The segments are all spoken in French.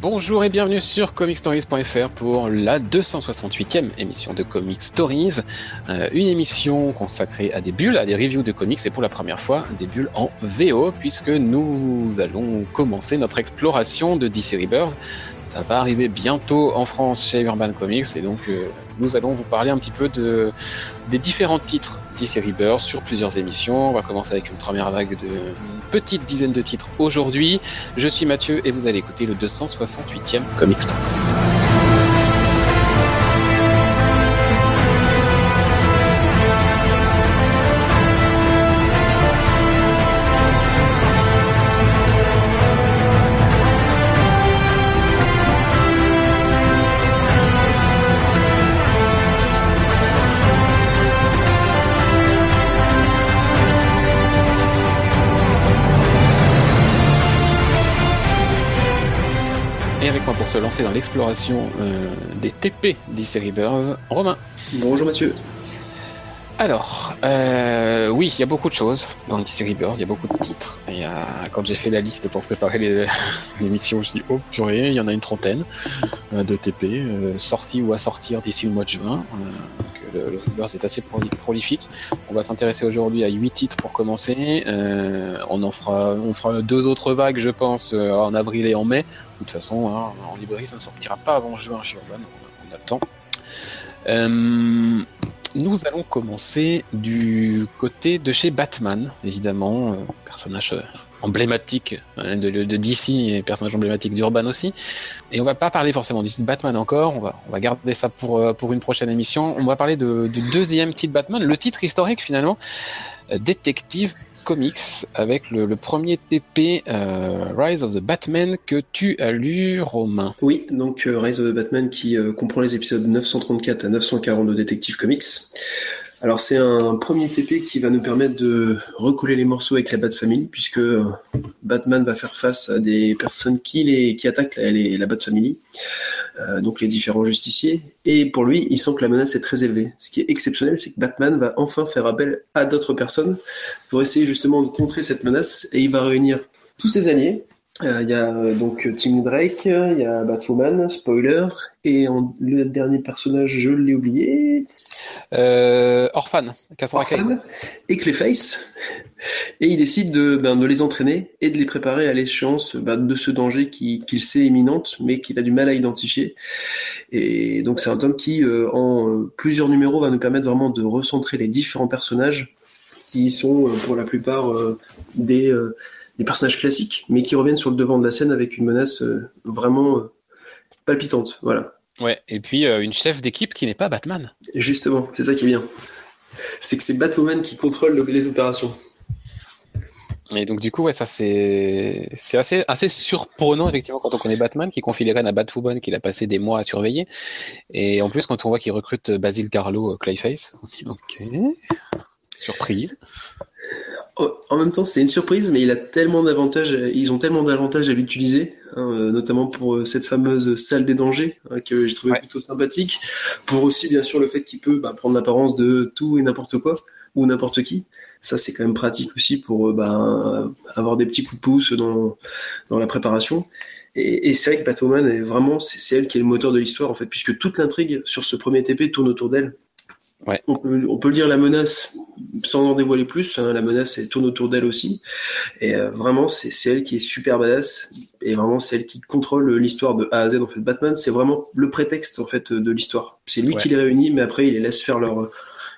Bonjour et bienvenue sur comicstories.fr pour la 268e émission de Comic Stories, euh, une émission consacrée à des bulles, à des reviews de comics et pour la première fois des bulles en VO puisque nous allons commencer notre exploration de DC Rebirth. Ça va arriver bientôt en France chez Urban Comics et donc euh, nous allons vous parler un petit peu de, des différents titres DC Rebirth sur plusieurs émissions. On va commencer avec une première vague de petite dizaine de titres aujourd'hui. Je suis Mathieu et vous allez écouter le 268e Comic Stories. Se lancer dans l'exploration euh, des TP Rebirth, Romain. Bonjour Mathieu. Alors, euh, oui, il y a beaucoup de choses dans le DC Rebirth, il y a beaucoup de titres. Euh, quand j'ai fait la liste pour préparer l'émission, je dis oh purée, il y en a une trentaine euh, de TP sortis ou à sortir d'ici le mois de juin. Le, le est assez proli- prolifique. On va s'intéresser aujourd'hui à huit titres pour commencer. On en fera, on deux autres vagues, je pense, en avril et en mai. De toute façon, hein, en librairie, ça ne sortira pas avant juin chez Urban, on on a le temps. Nous allons commencer du côté de chez Batman, évidemment, euh, personnage euh, emblématique hein, de, DC et personnage emblématique d'Urban aussi. Et on va pas parler forcément du Batman encore, on va, garder ça pour, euh, pour une prochaine émission. On va parler du deuxième titre Batman, le titre historique finalement, Détective Comics, avec le, premier TP euh, Rise of the Batman que tu as lu, Romain. Oui, donc euh, Rise of the Batman qui euh, comprend les épisodes 934 à 940 de Detective Comics. Alors c'est un premier TP qui va nous permettre de recoller les morceaux avec la Bat Family, puisque euh, Batman va faire face à des personnes qui, les, qui attaquent la, la Bat Family, euh, donc les différents justiciers. Et pour lui, il sent que la menace est très élevée. Ce qui est exceptionnel, c'est que Batman va enfin faire appel à d'autres personnes pour essayer justement de contrer cette menace, et il va réunir tous ses alliés, Il y a euh, donc Tim Drake, il y a Batwoman, spoiler, et en- le dernier personnage, je l'ai oublié, Euh, Orphan, Cassandra. Orphan et Clayface. Et il décide de, ben, de les entraîner et de les préparer à l'échéance ben, de ce danger qui- qu'il sait imminente, mais qu'il a du mal à identifier. Et donc c'est un tome qui, euh, en euh, plusieurs numéros, va nous permettre vraiment de recentrer les différents personnages qui sont euh, pour la plupart euh, des, euh, des personnages classiques, mais qui reviennent sur le devant de la scène avec une menace euh, vraiment euh, palpitante. Voilà. Ouais, et puis euh, une chef d'équipe qui n'est pas Batman. Justement, c'est ça qui est bien. C'est que c'est Batwoman qui contrôle le- les opérations. Et donc du coup, ouais, ça c'est c'est assez assez surprenant effectivement quand on connaît Batman qui confie les rênes à Batwoman qu'il a passé des mois à surveiller. Et en plus quand on voit qu'il recrute Basil Carlo Clayface, on se dit ok, surprise. Oh, En même temps, c'est une surprise, mais il a tellement d'avantages, ils ont tellement d'avantages à l'utiliser, hein, euh, notamment pour euh, cette fameuse salle des dangers hein, que j'ai trouvé Ouais. plutôt sympathique, pour aussi bien sûr le fait qu'il peut bah, prendre l'apparence de tout et n'importe quoi ou n'importe qui. Ça, c'est quand même pratique aussi pour euh, bah, avoir des petits coups de pouce dans dans la préparation. Et, et c'est vrai que Batwoman est vraiment, c'est elle qui est le moteur de l'histoire en fait, puisque toute l'intrigue sur ce premier TP tourne autour d'elle. Ouais. On peut, on peut lire la menace sans en dévoiler plus. hein, la menace elle tourne autour d'elle aussi. Et euh, vraiment, c'est elle qui est super badass. Et vraiment, c'est elle qui contrôle l'histoire de A à Z. En fait, Batman, c'est vraiment le prétexte en fait de l'histoire. C'est lui Ouais. qui les réunit, mais après, il les laisse faire leur,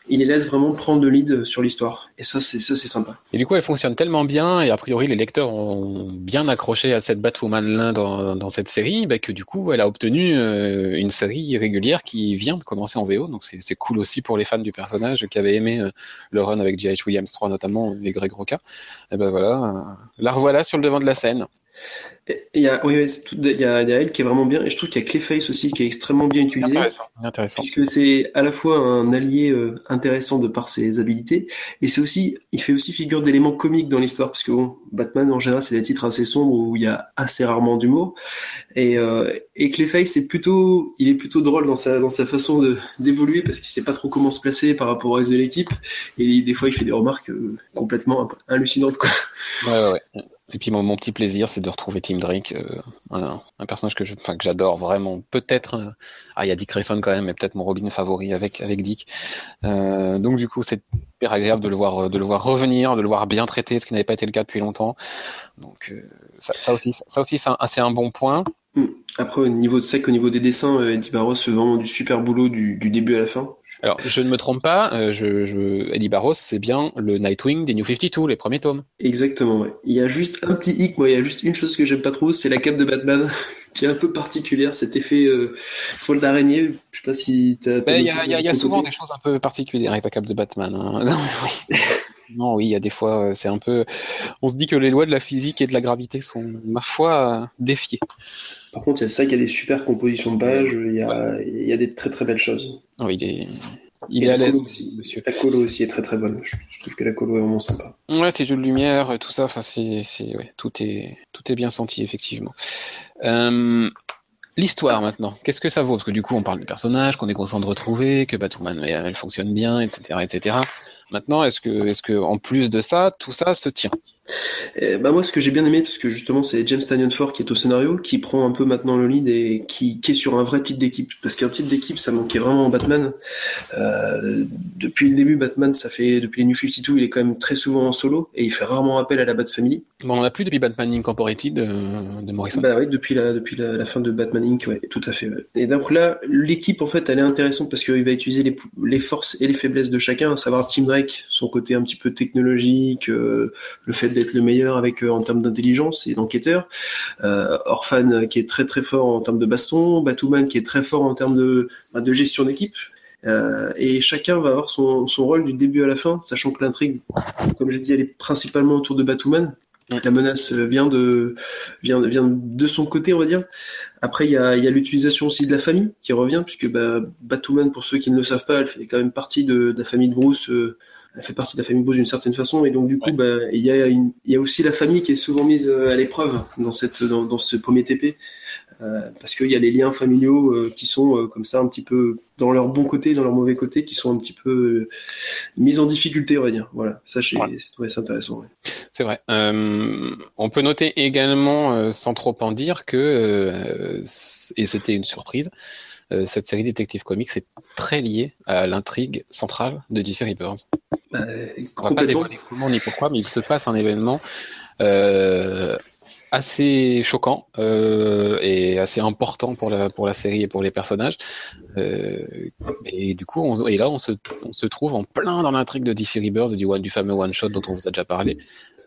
il les laisse vraiment prendre le lead sur l'histoire. Et ça, c'est ça, c'est sympa. Et du coup, elle fonctionne tellement bien et a priori les lecteurs ont bien accroché à cette Batwoman là dans, dans cette série bah, que du coup, elle a obtenu euh, une série régulière qui vient de commencer en VO. Donc c'est cool aussi pour les fans du personnage qui avaient aimé euh, le run avec J.H. Williams 3 notamment et Greg Roca. Et ben voilà, euh, la revoilà sur le devant de la scène. Il y a, oui, tout- il y a, il y a elle qui est vraiment bien. Et je trouve qu'il y a Clayface aussi qui est extrêmement bien utilisé. Intéressant, intéressant. Puisque c'est à la fois un allié euh, intéressant de par ses habilités, et c'est aussi, il fait aussi figure d'éléments comiques dans l'histoire, parce que bon, Batman en général c'est des titres assez sombres où il y a assez rarement d'humour, et, euh, et Clayface c'est plutôt, il est plutôt drôle dans sa dans sa façon de d'évoluer parce qu'il sait pas trop comment se placer par rapport au reste de l'équipe, et des fois il fait des remarques euh, complètement hallucinantes quoi. Ouais, ouais, ouais. Et puis mon, petit plaisir, c'est de retrouver Tim Drake, un, personnage que j'adore vraiment. Peut-être, ah il y a Dick Grayson quand même, mais peut-être mon Robin favori avec avec Dick. donc du coup, c'est hyper agréable de le voir de le voir revenir, de le voir bien traité, ce qui n'avait pas été le cas depuis longtemps. Donc ça, ça, aussi, ça aussi c'est un, bon point. Hmm. Après, au niveau de sec, au niveau des dessins, Eddie Barros fait vraiment du super boulot du début à la fin. Alors, je ne me trompe pas, euh, je, Eddie Barros, c'est bien le Nightwing des New 52, les premiers tomes. Exactement, ouais. Il y a juste un petit hic, moi, il y a juste une chose que j'aime pas trop, c'est la cape de Batman, qui est un peu particulière, cet effet euh, folle d'araignée. Je sais pas si tu as. Ben, il y a, y a souvent des choses un peu particulières avec la cape de Batman. Hein. Non, oui. non, oui, il y a des fois, euh, c'est un peu. On se dit que les lois de la physique et de la gravité sont, ma foi, défiées. Par contre, il y a ça qui a des super compositions de pages, il y a, il y a des très très belles choses. Oui, il est, il est à l'aise aussi, monsieur. La colo aussi est très très bonne. Je trouve que la colo est vraiment sympa. Ouais, ces jeux de lumière, tout ça, enfin, c'est, c'est, ouais, tout est, tout est bien senti effectivement. Euh, L'histoire maintenant, qu'est-ce que ça vaut? Parce que du coup, on parle du personnage, qu'on est content de retrouver, que Batwoman elle fonctionne bien, etc., etc. Maintenant, est-ce que, est-ce que en plus de ça, tout ça se tient? Euh, bah moi, ce que j'ai bien aimé, parce que justement, c'est James Tanyon Ford qui est au scénario, qui prend un peu maintenant le lead et qui, qui est sur un vrai titre d'équipe. Parce qu'un titre d'équipe, ça manquait vraiment en Batman. Euh, depuis le début, Batman, ça fait depuis les New 52, il est quand même très souvent en solo et il fait rarement appel à la Bat Family. Bon, on n'a plus depuis Batman Incorporated de, de Morrison. Bah oui, depuis la depuis la, fin de Batman Inc. Ouais, tout à fait. Et donc là, l'équipe en fait, elle est intéressante parce qu'il va utiliser les, les forces et les faiblesses de chacun, à savoir Team Drake, son côté un petit peu technologique, euh, le fait d'être le meilleur avec euh, en termes d'intelligence et d'enquêteur. Euh, Orphan qui est très très fort en termes de baston, Batwoman qui est très fort en termes de, bah, de gestion d'équipe. Euh, et chacun va avoir son, son, rôle du début à la fin, sachant que l'intrigue, comme j'ai dit, elle est principalement autour de Batwoman. La menace vient de, vient, vient de son côté, on va dire. Après, il y a, y a l'utilisation aussi de la famille qui revient, puisque bah, Batwoman, pour ceux qui ne le savent pas, elle fait quand même partie de, de la famille de Bruce. Euh, elle fait partie de la famille Bruce d'une certaine façon, et donc du coup, bah, il y, a il y a aussi la famille qui est souvent mise euh, à l'épreuve dans, cette, dans, dans ce premier TP. Euh, parce qu'il y a les liens familiaux euh, qui sont euh, comme ça un petit peu dans leur bon côté, dans leur mauvais côté, qui sont un petit peu mis en difficulté, on va dire. Voilà, ça c'est intéressant. C'est vrai. on peut noter également, sans trop en dire, que et c'était une surprise. Cette série Detective Comics est très liée à l'intrigue centrale de DC Rebirth. Bah, on va pas dévoiler comment ni pourquoi, mais il se passe un événement euh, assez choquant euh, et assez important pour la pour la série et pour les personnages. Euh, et du coup, on, et là, on se, on se trouve en plein dans l'intrigue de DC Rebirth et du, du fameux one shot dont on vous a déjà parlé.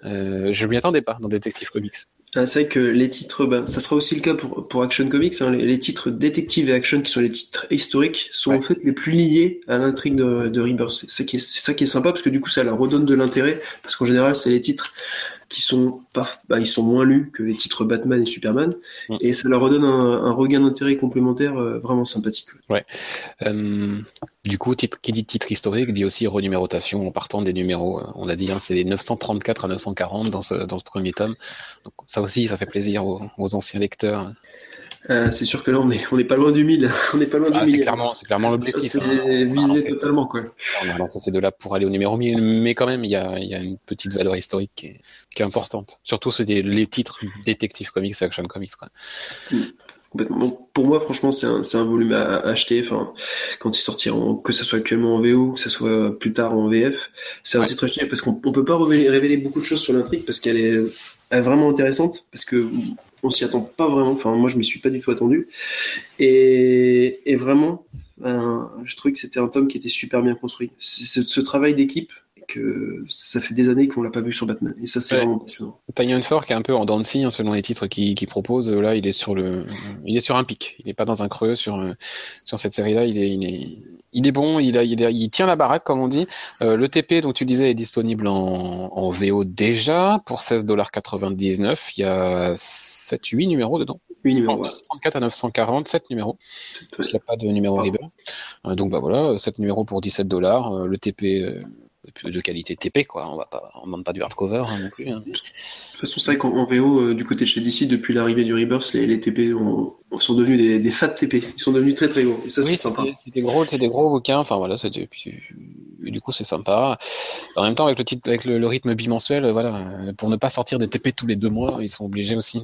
Euh, je m'y attendais pas dans Detective Comics. Ah, c'est vrai que les titres, bah, ça sera aussi le cas pour, pour Action Comics. Hein, les, titres Detective et Action, qui sont les titres historiques, sont en fait les plus liés à l'intrigue de, de Rebirth. C'est ça, qui est, ça qui est sympa parce que du coup, ça leur redonne de l'intérêt. Parce qu'en général, c'est les titres qui sont bah, ils sont moins lus que les titres Batman et Superman, mm. et ça leur redonne un, regain d'intérêt complémentaire euh, vraiment sympathique. Ouais. Euh, du coup, titre, qui dit titre historique dit aussi renumérotation en partant des numéros. Euh, on a dit, hein, c'est 934 à 940 dans ce, dans ce premier tome. Donc ça aussi, ça fait plaisir aux, aux anciens lecteurs. Euh, c'est sûr que là, on est, on est pas loin du 1000. On n'est pas loin du ah, 1000. C'est clairement, c'est clairement l'objectif. C'est hein. visé totalement, quoi. On a de là pour aller au numéro 1000, mais quand même, il y a, y a une petite valeur historique qui est, qui est importante. Surtout c'est les titres Détective Comics, Action Comics, quoi. Mm. pour moi, franchement, c'est un, un, volume à, acheter. Enfin, quand il sortira, que ça soit actuellement en VO, que ça soit plus tard en VF, c'est un titre à acheter parce qu'on peut pas révéler, révéler, beaucoup de choses sur l'intrigue parce qu'elle est, est, vraiment intéressante parce que on s'y attend pas vraiment. Enfin, moi, je m'y suis pas du tout attendu. Et, et vraiment, ben, je trouvais que c'était un tome qui était super bien construit. Ce, ce travail d'équipe, que ça fait des années qu'on l'a pas vu sur Batman. Et ça, c'est vraiment passionnant. Tanyan Ford, qui est un peu en dents hein, selon les titres qu'il qui propose, là, il est sur le, il est sur un pic. Il n'est pas dans un creux sur, sur cette série-là. Il est, il est, il est bon. Il, a, il, il tient la baraque, comme on dit. Euh, le TP, dont tu disais, est disponible en, en VO déjà pour 16,99$. Il y a 7, 8 numéros dedans. 8 numéros. 934 à 940, 7 numéros. Il n'y a pas de numéro River. Euh, donc, bah voilà, 7 numéros pour 17 dollars. Euh, le TP, de qualité TP, quoi. On va pas, on demande pas du hardcover hein, non plus. Hein. De toute façon, c'est vrai qu'en VO, euh, du côté de chez DC, depuis l'arrivée du Rebirth, les, les TP sont devenus des, des, fat TP. Ils sont devenus très très gros. Et ça, c'est sympa. C'est des gros, c'est des gros bouquins. Enfin voilà, c'était du coup, c'est sympa. En même temps, avec le, titre, avec le, rythme bimensuel, voilà, pour ne pas sortir des TP tous les deux mois, ils sont obligés aussi.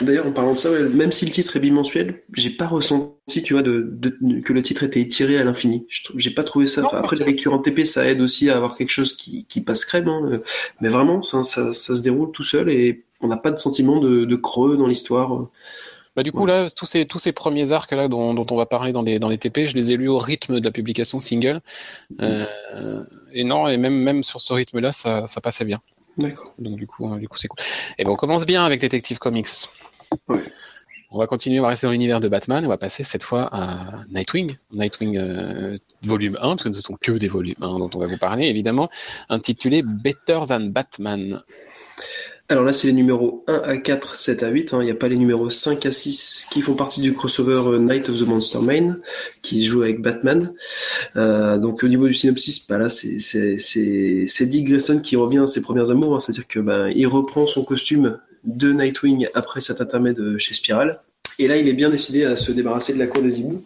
D'ailleurs, en parlant de ça, même si le titre est bimensuel, j'ai pas ressenti, tu vois, de, que le titre était étiré à l'infini. J'ai pas trouvé ça. après, la lecture en TP, ça aide aussi à avoir quelque chose qui, qui passe crème, hein. mais vraiment, ça, ça, se déroule tout seul et on n'a pas de sentiment de, de creux dans l'histoire. Bah, du coup, là, tous ces, tous ces premiers arcs là dont, dont, on va parler dans les, dans les TP, je les ai lus au rythme de la publication single. Euh, et non, et même, même sur ce rythme-là, ça, ça passait bien. D'accord. Donc du coup, du coup, c'est cool. Et ben, on commence bien avec Detective Comics. Ouais. On va continuer, on va rester dans l'univers de Batman, on va passer cette fois à Nightwing, Nightwing euh, volume 1, parce que ce ne sont que des volumes 1 dont on va vous parler, évidemment, intitulé Better Than Batman. Alors là, c'est les numéros 1 à 4, 7 à 8. Hein. Il n'y a pas les numéros 5 à 6 qui font partie du crossover euh, Night of the Monster Main, qui joue avec Batman. Euh, donc au niveau du synopsis, bah là, c'est Dick Grayson qui revient à ses premières amours. Hein. C'est-à-dire que bah, il reprend son costume de Nightwing après cet intermède chez Spiral. Et là, il est bien décidé à se débarrasser de la cour des hiboux,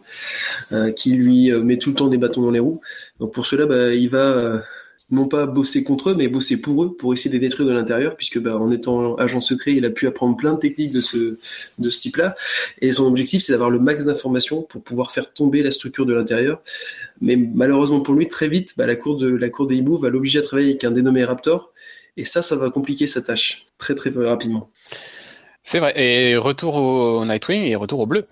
euh, qui lui met tout le temps des bâtons dans les roues. Donc pour cela, bah, il va non pas bosser contre eux, mais bosser pour eux, pour essayer de les détruire de l'intérieur, puisque bah, en étant agent secret, il a pu apprendre plein de techniques de ce, de ce type-là. Et son objectif, c'est d'avoir le max d'informations pour pouvoir faire tomber la structure de l'intérieur. Mais malheureusement pour lui, très vite, bah, la cour de la cour des hiboux va l'obliger à travailler avec un dénommé Raptor. Et ça, ça va compliquer sa tâche très très rapidement. C'est vrai. Et retour au Nightwing et retour au bleu.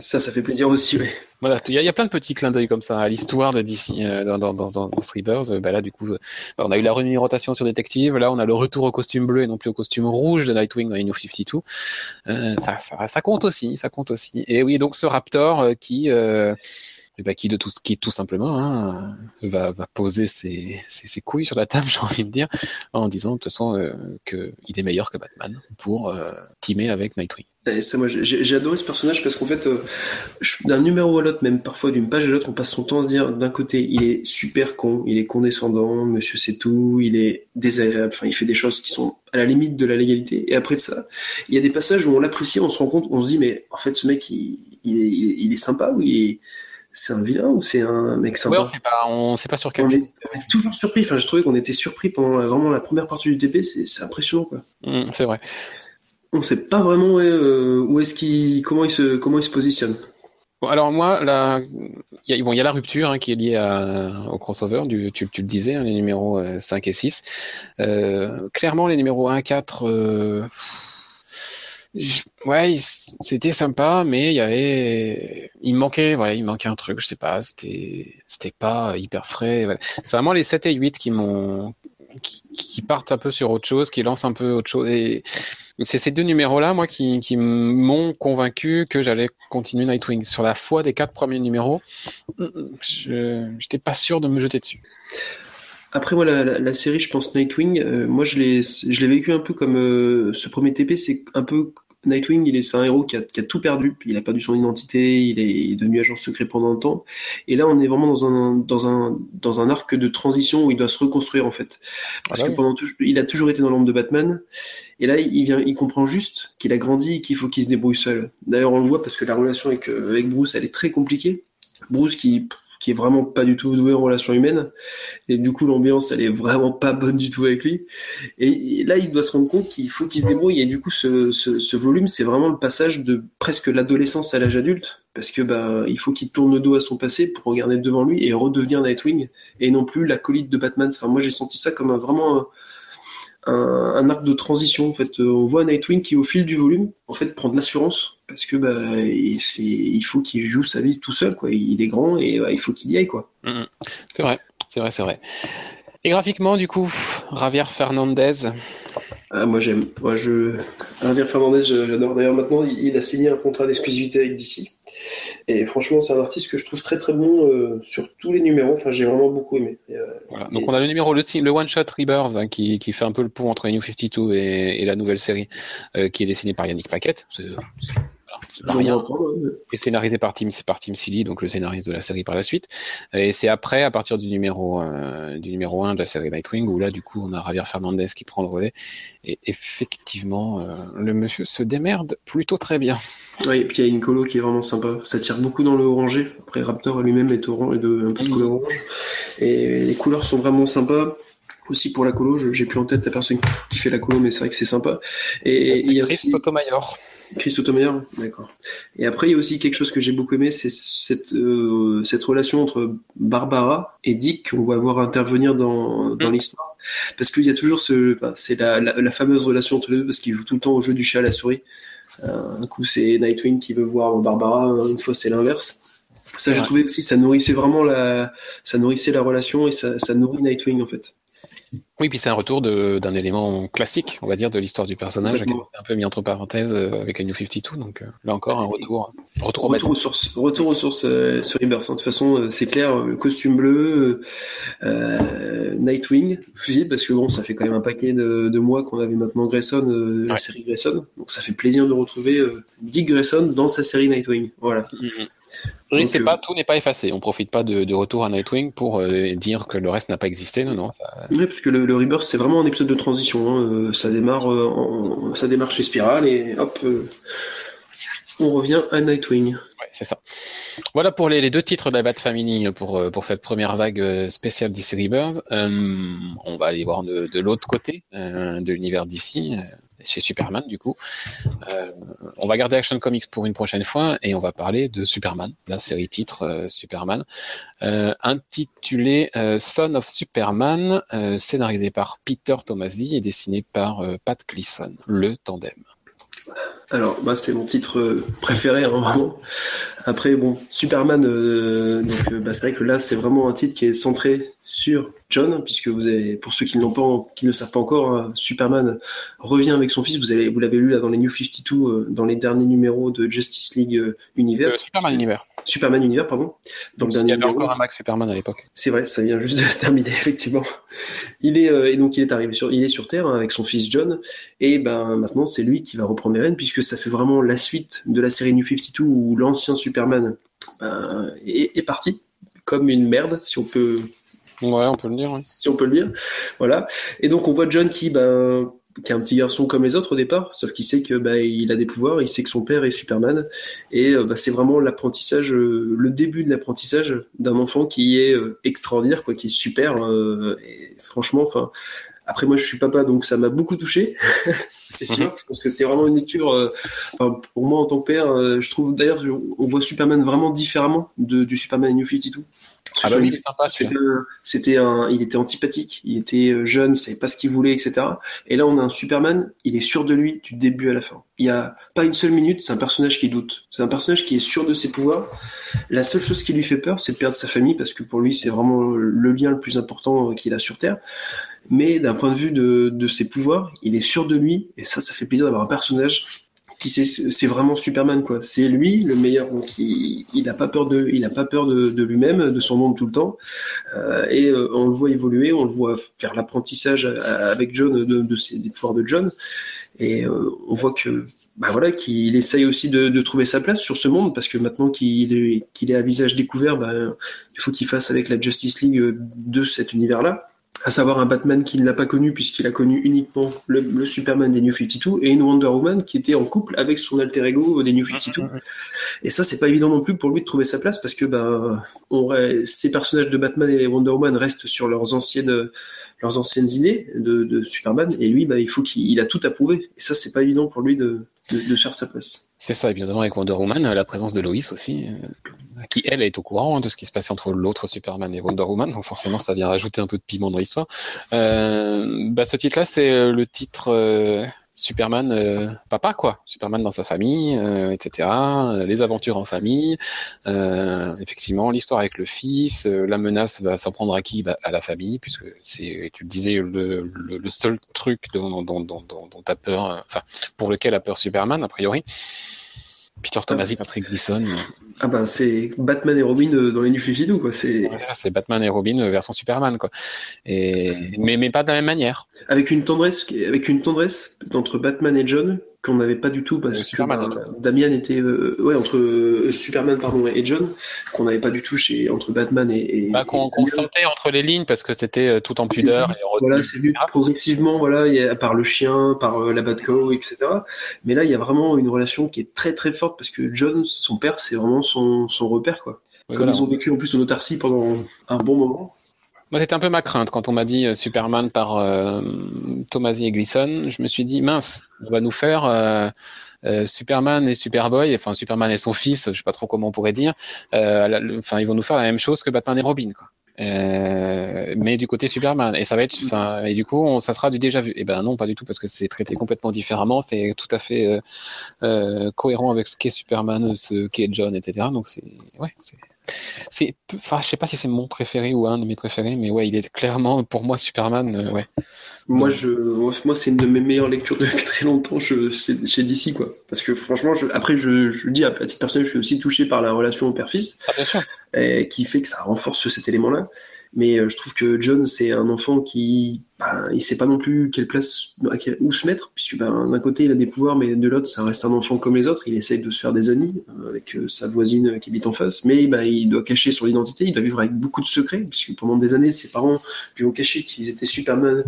Ça, ça fait plaisir aussi, oui. Voilà, il y, a plein de petits clins d'œil comme ça à l'histoire de DC euh, dans, dans, dans, dans euh, bah là, du coup, euh, on a eu la renumérotation sur Détective. Là, on a le retour au costume bleu et non plus au costume rouge de Nightwing dans New 52. Euh, ça, ça, ça, compte aussi, ça compte aussi. Et oui, donc ce Raptor qui et bah, qui de tout qui tout simplement hein, va, va, poser ses, ses, couilles sur la table, j'ai envie de dire, en disant de toute façon euh, qu'il est meilleur que Batman pour euh, teamer avec Nightwing. Ça, moi, j'ai adoré ce personnage parce qu'en fait, euh, d'un numéro à l'autre, même parfois d'une page à l'autre, on passe son temps à se dire, d'un côté, il est super con, il est condescendant, monsieur c'est tout, il est désagréable, enfin, il fait des choses qui sont à la limite de la légalité. Et après ça, il y a des passages où on l'apprécie, on se rend compte, on se dit, mais en fait, ce mec, il, il, est, il est sympa ou il est c'est un vilain ou c'est un mec sympa ouais, on sait pas, on sait pas sur quel. On est, toujours surpris. Enfin, je trouvais qu'on était surpris pendant vraiment la première partie du TP. C'est impressionnant, quoi. Mmh, c'est vrai. On sait pas vraiment euh, où est-ce qu'il, comment il se, comment il se positionne. Bon, alors moi, là, il y, bon, y, a la rupture hein, qui est liée à, au crossover, du, tu, tu le disais, hein, les numéros 5 euh, et 6. Euh, clairement, les numéros 1 4, euh, ouais, c'était sympa, mais il y avait, il manquait, voilà, il manquait un truc, je sais pas, c'était, c'était pas hyper frais. C'est vraiment les 7 et 8 qui m'ont, qui, partent un peu sur autre chose, qui lancent un peu autre chose. Et c'est ces deux numéros-là, moi, qui, qui m'ont convaincu que j'allais continuer Nightwing. Sur la foi des quatre premiers numéros, je n'étais pas sûr de me jeter dessus. Après moi la, la, série je pense Nightwing euh, moi je l'ai je l'ai vécu un peu comme euh, ce premier TP c'est un peu Nightwing, il est, c'est un héros qui a, qui a, tout perdu. Il a perdu son identité, il est, devenu agent secret pendant un temps. Et là, on est vraiment dans un, dans un, dans un arc de transition où il doit se reconstruire en fait. Parce ah que pendant tout, il a toujours été dans l'ombre de Batman. Et là, il vient, il comprend juste qu'il a grandi et qu'il faut qu'il se débrouille seul. D'ailleurs, on le voit parce que la relation avec, euh, avec Bruce, elle est très compliquée. Bruce qui qui est vraiment pas du tout doué en relations humaines. Et du coup, l'ambiance, elle est vraiment pas bonne du tout avec lui. Et là, il doit se rendre compte qu'il faut qu'il se débrouille. Et du coup, ce, volume, c'est vraiment le passage de presque l'adolescence à l'âge adulte. Parce que bah, il faut qu'il tourne le dos à son passé pour regarder devant lui et redevenir Nightwing. Et non plus l'acolyte de Batman. Enfin, moi, j'ai senti ça comme un, vraiment un, arc de transition. En fait, on voit Nightwing qui, au fil du volume, en fait, prend de l'assurance parce que bah, il faut qu'il joue sa vie tout seul, quoi. Il est grand et bah, il faut qu'il y aille, quoi. Mm, mm. C'est vrai, c'est vrai, c'est vrai. Et graphiquement, du coup, Javier Fernandez. Ah, moi j'aime. Moi je Javier Fernandez, j'adore. D'ailleurs maintenant, il a signé un contrat d'exclusivité avec DC. Et franchement, c'est un artiste que je trouve très très bon euh, sur tous les numéros. Enfin, j'ai vraiment beaucoup aimé. Euh, voilà. Donc, on a le numéro, le, le One Shot Rebirth, hein, qui, qui, fait un peu le pont entre les New 52 et, et la nouvelle série, euh, qui est dessinée par Yannick Paquette. C'est rien. Et scénarisé par Tim, par Tim Silly, donc le scénariste de la série par la suite. Et c'est après, à partir du numéro, euh, du numéro 1 de la série Nightwing, où là, du coup, on a Javier Fernandez qui prend le relais. Et effectivement, euh, le monsieur se démerde plutôt très bien. Oui, et puis il y a une colo qui est vraiment sympa. Ça tire beaucoup dans le orangé. Après, Raptor lui-même est orange, et de, un peu de mm. couleur orange. Et les couleurs sont vraiment sympas aussi pour la colo. J'ai plus en tête la personne qui fait la colo, mais c'est vrai que c'est sympa. Et il y a Chris Sotomayor. Chris Sotomayor, d'accord. Et après, il y a aussi quelque chose que j'ai beaucoup aimé, c'est cette, euh, cette relation entre Barbara et Dick qu'on va voir intervenir dans, dans mm. l'histoire. Parce qu'il y a toujours ce, c'est la, la, fameuse relation entre les deux, parce qu'ils jouent tout le temps au jeu du chat à la souris. Euh, un coup, c'est Nightwing qui veut voir Barbara, une fois, c'est l'inverse. Ça, j'ai trouvé aussi, ça nourrissait vraiment la, ça nourrissait la relation et ça, ça nourrit Nightwing, en fait. Oui, puis c'est un retour d'un élément classique, on va dire, de l'histoire du personnage, qui un peu mis entre parenthèses euh, avec la New 52. Donc euh, là encore, un retour. Retour, retour, aux, sources, retour aux sources euh, sur Rebirth. Hein. De toute façon, c'est clair, costume bleu, Nightwing, parce que bon, ça fait quand même un paquet de, mois qu'on avait maintenant Grayson, la série Grayson. Donc ça fait plaisir de retrouver Dick Grayson dans sa série Nightwing. Voilà. Mm-hmm. Oui, c'est pas, tout n'est pas effacé. On profite pas de, retour à Nightwing pour euh, dire que le reste n'a pas existé. Non, non. Oui, parce que le, Rebirth, c'est vraiment un épisode de transition. Hein. Euh, ça démarre, euh, ça démarre chez Spiral et hop, on revient à Nightwing. Ouais, c'est ça. Voilà pour les, deux titres de la Bat Family pour, pour cette première vague spéciale DC Rebirth. on va aller voir de, de l'autre côté de l'univers d'ici chez Superman du coup. Euh, on va garder Action Comics pour une prochaine fois et on va parler de Superman, la série titre euh, Superman, euh, intitulée Son of Superman, scénarisé par Peter Tomasi et dessiné par Pat Gleason, le tandem. Alors, bah, c'est mon titre préféré, hein, vraiment. Après, bon, Superman, donc, bah, c'est vrai que là, c'est vraiment un titre qui est centré sur John, puisque vous pour ceux qui, qui ne le savent pas encore, hein, Superman revient avec son fils. Vous avez, vous l'avez lu dans les New 52, euh, dans les derniers numéros de Justice League euh, Univers. Euh, Superman Univers. Superman Univers, pardon. Donc, il y avait encore un Max Superman à l'époque. C'est vrai, ça vient juste de se terminer, effectivement. Il est, et donc il est arrivé sur, il est sur Terre hein, avec son fils John, et ben maintenant c'est lui qui va reprendre les rênes, puisque ça fait vraiment la suite de la série New 52 où l'ancien Superman ben, est, est parti comme une merde, si on peut Ouais, on peut le dire. Si on peut le dire. Voilà. Et donc on voit John qui, ben, qui est un petit garçon comme les autres au départ, sauf qu'il sait que bah, il a des pouvoirs, il sait que son père est Superman, et euh, bah, c'est vraiment l'apprentissage, euh, le début de l'apprentissage d'un enfant qui est euh, extraordinaire, quoi, qui est super. et franchement, enfin, après moi je suis papa, donc ça m'a beaucoup touché, c'est sûr, mhm. parce que c'est vraiment une lecture. pour moi en tant que père, je trouve d'ailleurs on voit Superman vraiment différemment de, du Superman New 52. Ah bah il sympa C'était un, il était antipathique, il était euh, jeune, savait pas ce qu'il voulait, etc. Et là, on a un Superman, il est sûr de lui du début à la fin. Il y a pas une seule minute, c'est un personnage qui doute. C'est un personnage qui est sûr de ses pouvoirs. La seule chose qui lui fait peur, c'est de perdre sa famille parce que pour lui, c'est vraiment le lien le plus important qu'il a sur Terre. Mais d'un point de vue de, de ses pouvoirs, il est sûr de lui et ça, ça fait plaisir d'avoir un personnage c'est vraiment Superman quoi. C'est lui le meilleur. Donc il, il a pas peur de, il a pas peur de, de lui-même, de son monde tout le temps. Euh, et euh, on le voit évoluer, on le voit faire l'apprentissage avec John de, de ses, des pouvoirs de John. Et euh, on voit que, bah voilà, qu'il essaye aussi de, de, trouver sa place sur ce monde parce que maintenant qu'il est, qu'il est à visage découvert, bah, il faut qu'il fasse avec la Justice League de cet univers-là à savoir un Batman qu'il n'a pas connu puisqu'il a connu uniquement le, Superman des New 52 et une Wonder Woman qui était en couple avec son alter ego des New 52. Et ça, c'est pas évident non plus pour lui de trouver sa place parce que bah, on, ces personnages de Batman et Wonder Woman restent sur leurs anciennes leurs anciennes idées de, de Superman et lui, bah, il faut qu'il a tout à prouver. Et ça, c'est pas évident pour lui de, de, faire sa place. C'est ça, évidemment, avec Wonder Woman, la présence de Lois aussi, euh, qui elle est au courant hein, de ce qui se passait entre l'autre Superman et Wonder Woman, donc forcément ça vient rajouter un peu de piment dans l'histoire. Euh, bah, ce titre-là, c'est euh, le titre euh, Superman euh, papa quoi, Superman dans sa famille, euh, etc. Les aventures en famille, euh, effectivement l'histoire avec le fils, la menace va s'en prendre à qui? Bah, À la famille, puisque c'est, tu le disais, le, seul truc dont, dont as peur, enfin pour lequel a peur Superman a priori. Peter Tomasi, Patrick Gleason. Ah bah c'est Batman et Robin dans les New quoi. C'est Batman et Robin version Superman quoi. Et mais mais pas de la même manière. Avec une tendresse avec une tendresse entre Batman et John qu'on n'avait pas du tout parce que bah, Damian était euh, ouais entre euh, Superman pardon et John qu'on n'avait pas du tout chez entre Batman et, bah, qu'on sentait entre les lignes parce que c'était euh, tout en pudeur et voilà c'est vu progressivement voilà y a, par le chien par la Batco etc mais là il y a vraiment une relation qui est très très forte parce que John son père c'est vraiment son, son repère quoi. Comme ils ont vécu en plus en autarcie pendant un bon moment moi, c'était un peu ma crainte quand on m'a dit euh, Superman par euh, Tomasi et Gleason. Je me suis dit, mince, on va nous faire euh, Superman et Superboy, enfin Superman et son fils, je sais pas trop comment on pourrait dire. Enfin, ils vont nous faire la même chose que Batman et Robin, quoi. mais du côté Superman et ça va être enfin et du coup on, ça sera du déjà vu et eh ben non pas du tout parce que c'est traité complètement différemment c'est tout à fait cohérent avec ce qu'est Superman ce qu'est John etc donc c'est ouais c'est c'est, enfin, je sais pas si c'est mon préféré ou un de mes préférés, mais ouais, il est clairement pour moi Superman, euh, ouais. Moi, je, moi, c'est une de mes meilleures lectures depuis très longtemps je, chez DC, quoi. Parce que franchement, je, après, je, je dis à titre personnel, je suis aussi touché par la relation au père-fils, ah, qui fait que ça renforce cet élément-là. Mais euh, je trouve que John, c'est un enfant qui, bah, il sait pas non plus quelle place, où se mettre, puisque bah, d'un côté il a des pouvoirs, mais de l'autre ça reste un enfant comme les autres. Il essaye de se faire des amis euh, avec euh, sa voisine qui habite en face, mais bah, il doit cacher son identité. Il doit vivre avec beaucoup de secrets, puisque pendant des années ses parents lui ont caché qu'ils étaient Superman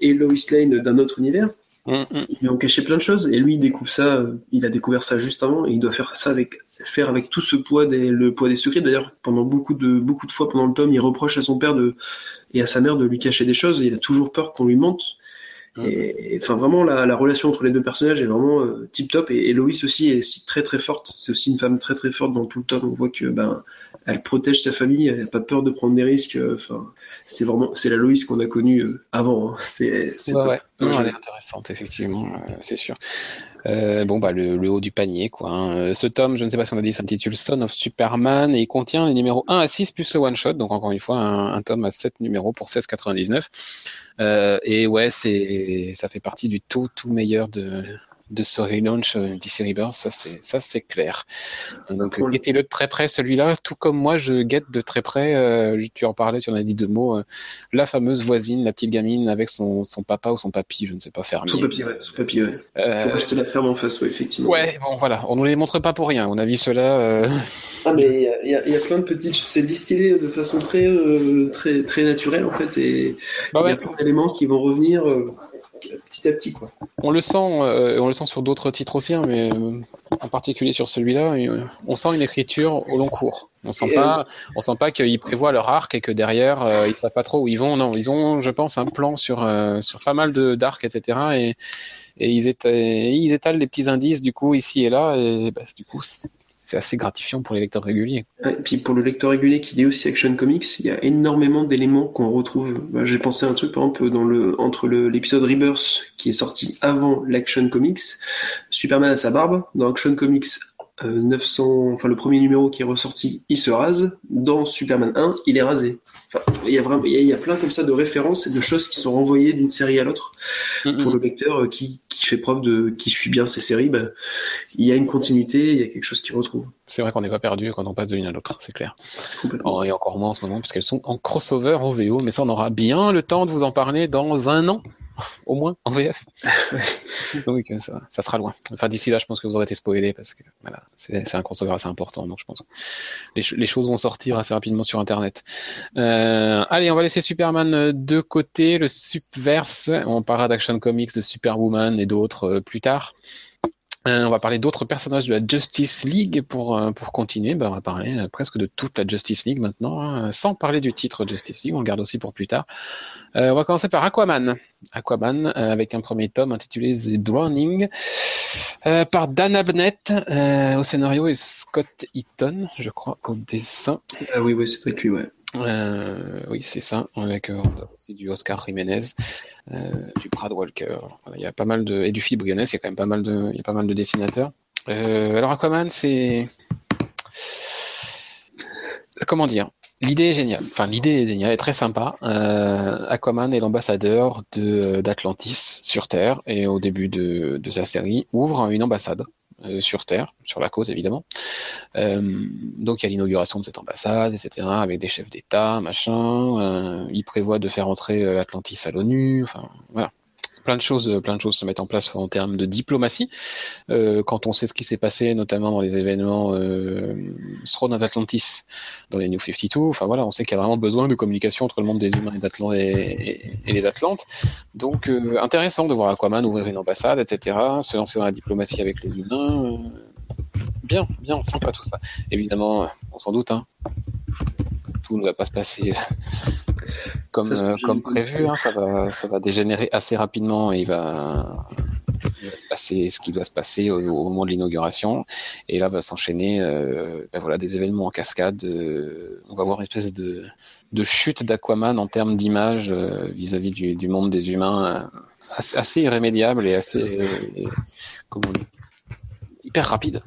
et Lois Lane d'un autre univers. Mm, mm. Ils lui ont caché plein de choses et lui il découvre ça, il a découvert ça juste avant et il doit faire ça avec faire avec tout ce poids des le poids des secrets. D'ailleurs, pendant beaucoup de beaucoup de fois pendant le tome, il reproche à son père de et à sa mère de lui cacher des choses. Et il a toujours peur qu'on lui mente. Mm. Et enfin vraiment la, la, relation entre les deux personnages est vraiment euh, tip top et, et Loïs aussi est très très forte. C'est aussi une femme très très forte dans tout le tome. On voit que ben elle protège sa famille, elle n'a pas peur de prendre des risques. Euh, enfin, c'est vraiment, c'est la Loïs qu'on a connue euh, avant. Hein. C'est, ouais, elle est intéressante effectivement, euh, c'est sûr. Bon bah le, haut du panier quoi. Hein. Ce tome, je ne sais pas si on a dit, s'intitule Son of Superman et il contient les numéros 1 à 6 plus le one shot. Donc encore une fois un, tome à 7 numéros pour 16,99. et ouais, c'est ça fait partie du tout tout meilleur de de ce relaunch DC Rebirth, ça c'est ça c'est clair. Donc guettez-le de très près celui-là, tout comme moi je guette de très près. Euh, tu en parlais, tu en as dit deux mots. Euh, la fameuse voisine, la petite gamine avec son, son papa ou son papy, je ne sais pas faire. Son papy, ouais, son papy, ouais. Euh, acheter la ferme en face, ouais, effectivement. Ouais, bon voilà, on ne les montre pas pour rien. On a vu cela. Ah mais il y, y, a plein de petites, c'est distillé de façon très très très naturelle en fait et bah il y a plein d'éléments qui vont revenir petit à petit. Quoi. On le sent, euh, on le sent sur d'autres titres aussi, hein, mais euh, en particulier sur celui-là, euh, on sent une écriture au long cours. On sent pas, on sent pas qu'ils prévoient leur arc et que derrière ils savent pas trop où ils vont. Non, ils ont, je pense, un plan sur sur pas mal de d'arcs, etc. Et, et ils, étalent, ils étalent des petits indices du coup ici et là. Et bah, du coup, c'est assez gratifiant pour les lecteurs réguliers. et puis pour le lecteur régulier qui lit aussi Action Comics, il y a énormément d'éléments qu'on retrouve. Bah, j'ai pensé à un truc par exemple dans entre l'épisode Rebirth qui est sorti avant l'Action Comics, Superman à sa barbe. Dans Action Comics 900, euh, enfin le premier numéro qui est ressorti, il se rase. Dans Superman 1, il est rasé. il y a vraiment, il y a, plein comme ça de références et de choses qui sont renvoyées d'une série à l'autre pour le lecteur euh, qui, qui, fait preuve de, qui suit bien ces séries. Ben, il y a une continuité, il y a quelque chose qui retrouve. C'est vrai qu'on n'est pas perdu quand on passe de l'une à l'autre, c'est clair. Et encore moins en ce moment puisqu'elles sont en crossover en VO, mais ça on aura bien le temps de vous en parler dans un an au moins en VF. donc euh, ça, ça, sera loin. Enfin d'ici là, je pense que vous aurez été spoilé parce que voilà, c'est un crossover assez important, donc je pense les, les, choses vont sortir assez rapidement sur Internet. Euh, allez, on va laisser Superman de côté, le Subverse. On parlera d'Action Comics, de Superwoman et d'autres euh, plus tard. Euh, on va parler d'autres personnages de la Justice League pour, euh, pour continuer. Ben, on va parler euh, presque de toute la Justice League maintenant, hein, sans parler du titre Justice League. On le garde aussi pour plus tard. on va commencer par Aquaman. Aquaman avec un premier tome intitulé The Drowning par Dan Abnett au scénario et Scott Eaton, je crois, au dessin. Ah oui, oui, c'est avec lui, ouais. Euh, oui, c'est ça, avec euh, du Oscar Jiménez, euh, du Brad Walker. il y a pas mal de et du Philippe Briones, il y a quand même pas mal de, il y a pas mal de dessinateurs. alors Aquaman, c'est comment dire? L'idée est géniale. Enfin, l'idée est géniale, est très sympa. Aquaman est l'ambassadeur de d'Atlantis sur Terre et au début de, de sa série ouvre une ambassade sur Terre, sur la côte évidemment. donc il y a l'inauguration de cette ambassade, etc., avec des chefs d'État, machin. il prévoit de faire entrer Atlantis à l'ONU. Enfin voilà plein de choses, euh, plein de choses se mettent en place en termes de diplomatie. Euh, quand on sait ce qui s'est passé, notamment dans les événements euh, Throne of Atlantis, dans les New 52, enfin voilà, on sait qu'il y a vraiment besoin de communication entre le monde des humains et, les Atlantes. Donc euh, intéressant de voir Aquaman ouvrir une ambassade, etc., se lancer dans la diplomatie avec les humains. bien, bien, sympa tout ça. Évidemment, on s'en doute, hein, tout ne va pas se passer comme, euh, comme prévu. Hein, ça, va, ça va dégénérer assez rapidement et il va, il va se passer ce qui doit se passer au, moment de l'inauguration. Et là va s'enchaîner euh, ben voilà, des événements en cascade. Euh, on va voir une espèce de, de chute d'Aquaman en termes d'image euh, vis-à-vis du, du, monde des humains assez, assez, irrémédiable et assez comment on dit, hyper rapide.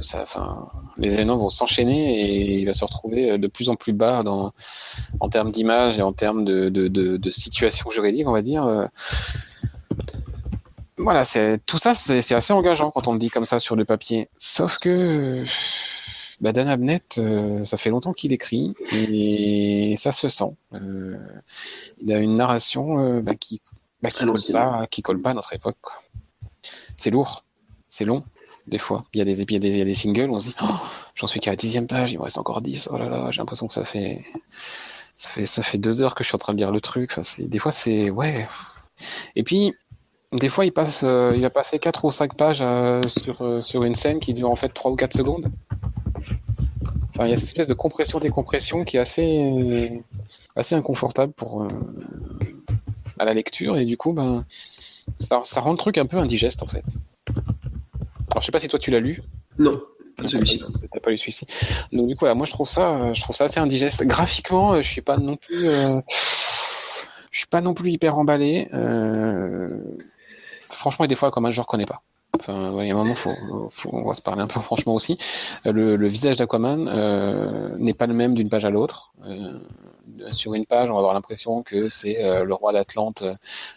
ça, enfin, les événements vont s'enchaîner et il va se retrouver euh, de plus en plus bas dans, en termes d'image et en termes de, de, de, situation juridique, on va dire. Euh. Voilà, c'est tout ça, c'est assez engageant quand on le dit comme ça sur le papier. Sauf que bah Dan Abnett, euh, ça fait longtemps qu'il écrit et ça se sent. il a une narration bah, qui, bah, qui, colle pas, qui colle pas à notre époque. C'est lourd, c'est long des fois. Il y a des, il y a des, singles, on se dit, oh, j'en suis qu'à la dixième page, il me reste encore dix, oh là là, j'ai l'impression que ça fait, ça fait, ça fait deux heures que je suis en train de lire le truc. Enfin, c'est, des fois, c'est, ouais. Et puis, des fois, il passe, euh, il va passer quatre ou cinq pages euh, sur, euh, sur une scène qui dure en fait trois ou quatre secondes. Enfin, il y a cette espèce de compression décompression qui est assez, assez inconfortable pour, à la lecture et du coup, ben, ça, ça rend le truc un peu indigeste en fait. Alors, je sais pas si toi tu l'as lu. Non. Celui-ci. T'as pas lu celui-ci. Donc du coup, là, moi je trouve ça, je trouve ça assez indigeste. Graphiquement, euh, je suis pas non plus, euh, je suis pas non plus hyper emballé. Euh... Franchement, des fois, comme un je reconnais pas. Enfin, il y a un moment, faut, faut, on va se parler un peu franchement aussi. Euh, le, le visage d'Aquaman euh, n'est pas le même d'une page à l'autre. Euh, sur une page, on va avoir l'impression que c'est le roi d'Atlante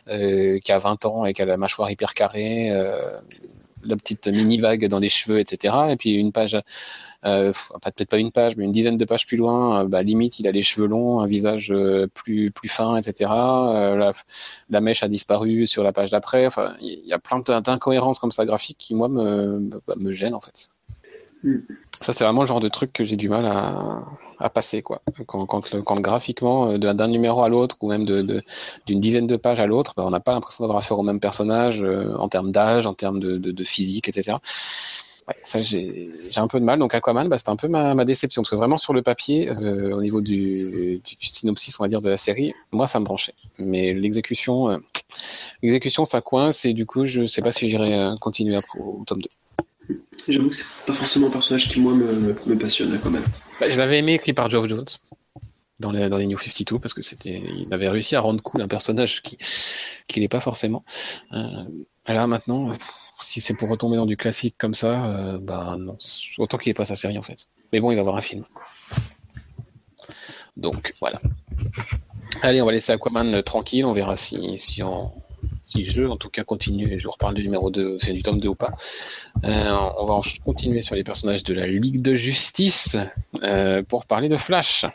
qui a 20 ans et qui a la mâchoire hyper carrée la petite mini vague dans les cheveux, etc. Et puis une page, euh, peut-être pas une page, mais une dizaine de pages plus loin, euh, bah, limite il a les cheveux longs, un visage euh, plus plus fin, etc. Euh, la, mèche a disparu sur la page d'après. Enfin, il y a plein d'incohérences comme ça graphiques qui moi me me gênent en fait. Ça c'est vraiment le genre de truc que j'ai du mal à à passer quoi. Quand, quand, quand graphiquement euh, d'un numéro à l'autre ou même d'une de, d'une dizaine de pages à l'autre, bah, on n'a pas l'impression d'avoir affaire au même personnage euh, en termes d'âge, en termes de, de, physique, etc. Ouais, ça j'ai un peu de mal. Donc Aquaman, bah, c'était un peu ma, ma, déception parce que vraiment sur le papier, euh, au niveau du, du, synopsis, on va dire de la série, moi ça me branchait. Mais l'exécution, l'exécution ça coince et du coup je sais pas si j'irai continuer au tome 2. J'avoue que c'est pas forcément un personnage qui moi me, passionne Aquaman. Bah, je l'avais aimé écrit par Geoff Jones dans les, dans New 52 parce que c'était, il avait réussi à rendre cool un personnage qui, qui n'est pas forcément. Euh, là maintenant, si c'est pour retomber dans du classique comme ça, euh, bah non, autant qu'il n'ait pas sa série en fait. Mais bon, il va avoir un film. Donc voilà. Allez, on va laisser Aquaman euh, tranquille, on verra si, si on, si je, en tout cas, continue, je vous reparle du numéro 2, c'est du tome 2 ou pas. Euh, on va continuer sur les personnages de la Ligue de Justice euh, pour parler de Flash.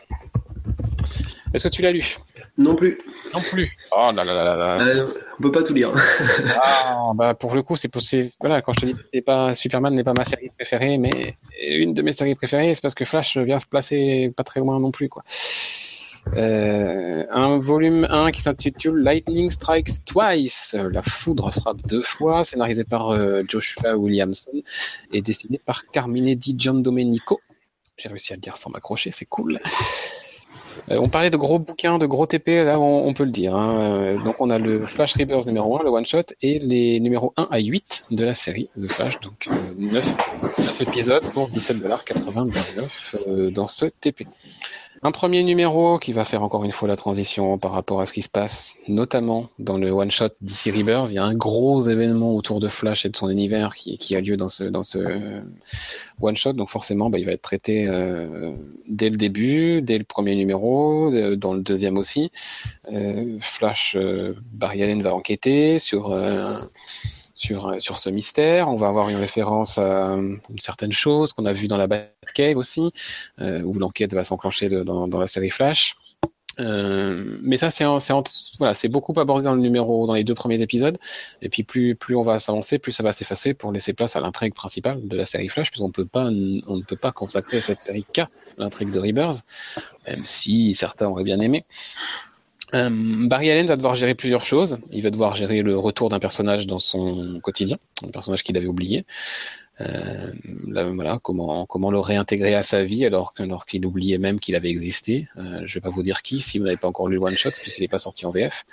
Est-ce que tu l'as lu? Non plus. Non plus. Oh là là là là. Euh, on peut pas tout lire. ah, bah pour le coup, c'est possible. Voilà, quand je te dis que pas Superman n'est pas ma série préférée, mais une de mes séries préférées, c'est parce que Flash vient se placer pas très loin non plus, quoi. Euh, un volume 1 qui s'intitule Lightning Strikes Twice. La foudre frappe deux fois, scénarisé par euh, Joshua Williamson et dessiné par Carmine Di Giandomenico. J'ai réussi à le dire sans m'accrocher, c'est cool. Euh, on parlait de gros bouquins, de gros TP, là on, peut le dire. Hein. Donc on a le Flash Rebirth numéro 1, le one shot, et les numéros 1 à 8 de la série The Flash, donc 9, épisodes pour 17,99$ dans ce TP. Un premier numéro qui va faire encore une fois la transition par rapport à ce qui se passe, notamment dans le one shot DC Rebirth. Il y a un gros événement autour de Flash et de son univers qui, a lieu dans ce, dans ce one shot, donc forcément, bah, il va être traité euh, dès le début, dès le premier numéro, euh, dans le deuxième aussi. Euh, Flash, Barry Allen va enquêter sur sur, euh, sur ce mystère. On va avoir une référence à une certaine chose qu'on a vu dans la Batcave aussi, euh, où l'enquête va s'enclencher dans, dans la série Flash. Euh, mais ça, c'est voilà, c'est beaucoup abordé dans le numéro, dans les deux premiers épisodes. Et puis plus plus on va s'avancer, plus ça va s'effacer pour laisser place à l'intrigue principale de la série Flash, puisqu'on peut pas, on ne peut pas consacrer cette série qu'à l'intrigue de Rebirth, même si certains auraient bien aimé. Euh, Barry Allen va devoir gérer plusieurs choses. Il va devoir gérer le retour d'un personnage dans son quotidien, un personnage qu'il avait oublié. Euh, voilà, comment comment le réintégrer à sa vie alors, qu'il oubliait même qu'il avait existé. Euh, je vais pas vous dire qui si vous n'avez pas encore lu One Shot puisqu'il n'est pas sorti en VF.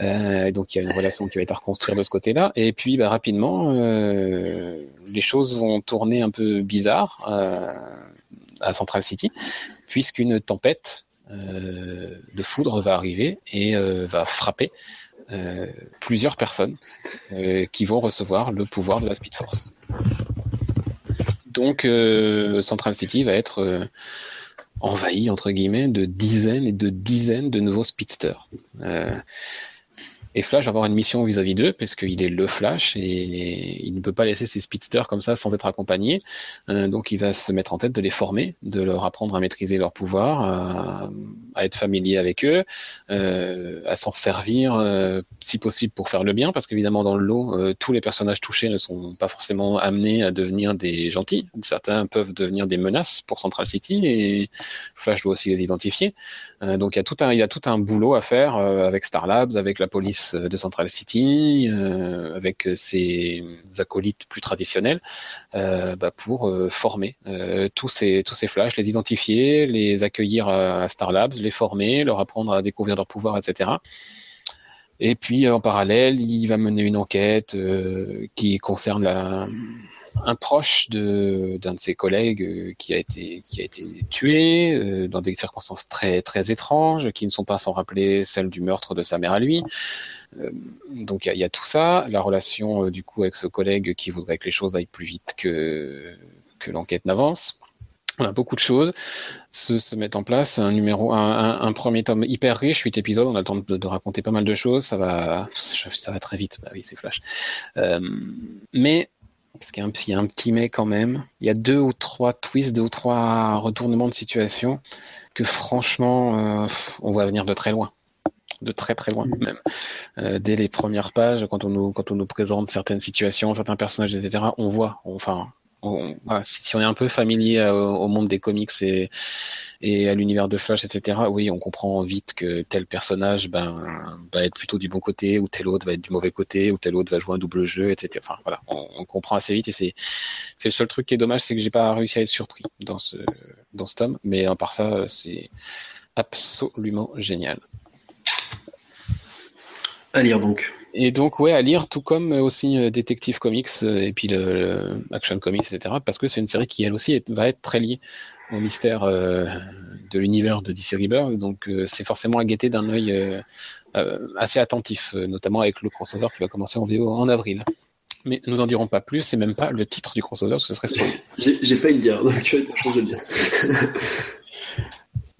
Euh, donc il y a une relation qui va être à reconstruire de ce côté-là. Et puis bah, rapidement, euh, les choses vont tourner un peu bizarres euh, à Central City puisqu'une tempête de foudre va arriver et euh, va frapper euh, plusieurs personnes qui vont recevoir le pouvoir de la Speed Force. Donc Central City va être envahi entre guillemets de dizaines et de dizaines de nouveaux speedsters. Flash va avoir une mission vis-à-vis d'eux, parce qu'il est le Flash, et il ne peut pas laisser ses speedsters comme ça sans être accompagné. Euh, donc il va se mettre en tête de les former, de leur apprendre à maîtriser leur pouvoir, à, à être familier avec eux, euh, à s'en servir, euh, si possible, pour faire le bien, parce qu'évidemment dans le lot, euh, tous les personnages touchés ne sont pas forcément amenés à devenir des gentils. Certains peuvent devenir des menaces pour Central City, et Flash doit aussi les identifier. Euh, donc il y a tout un, il y a tout un boulot à faire avec Star Labs, avec la police de Central City, euh, avec ses acolytes plus traditionnels, euh, bah, pour euh, former tous ces tous ces flashs, les identifier, les accueillir à Star Labs, les former, leur apprendre à découvrir leur pouvoir, etc. Et puis en parallèle, il va mener une enquête qui concerne la, un proche de d'un de ses collègues euh, qui a été qui a été tué euh, dans des circonstances très très étranges qui ne sont pas sans rappeler celles du meurtre de sa mère à lui. Euh, donc il y, a tout ça, la relation du coup avec ce collègue qui voudrait que les choses aillent plus vite que que l'enquête n'avance. Voilà, beaucoup de choses se, se mettent en place. Un numéro, un, un, premier tome hyper riche, huit épisodes. On a le temps de, raconter pas mal de choses. Ça va, ça va très vite. Bah oui, c'est Flash. Mais parce qu'il y, a un petit mais quand même. Il y a deux ou trois twists, deux ou trois retournements de situation que franchement, euh, on voit venir de très loin. De très très loin même. Euh, dès les premières pages, quand on, nous, quand on nous présente certaines situations, certains personnages, etc., on voit, enfin, si on est un peu familier au, monde des comics et, et à l'univers de Flash, etc., oui, on comprend vite que tel personnage ben, va être plutôt du bon côté, ou tel autre va être du mauvais côté, ou tel autre va jouer un double jeu, etc. Enfin, voilà, on, on comprend assez vite et c'est c'est le seul truc qui est dommage, c'est que j'ai pas réussi à être surpris dans ce dans ce tome, mais à part ça, c'est absolument génial. À lire donc. Et donc, ouais, à lire, tout comme aussi euh, Detective Comics euh, et puis le, Action Comics, etc., parce que c'est une série qui, elle aussi, va être très liée au mystère euh, de l'univers de DC Rebirth. Donc, c'est forcément à guetter d'un œil assez attentif, notamment avec le crossover qui va commencer en VO en avril. Mais nous n'en dirons pas plus, c'est même pas le titre du crossover, ce serait. J'ai failli le dire, donc tu vas être de dire.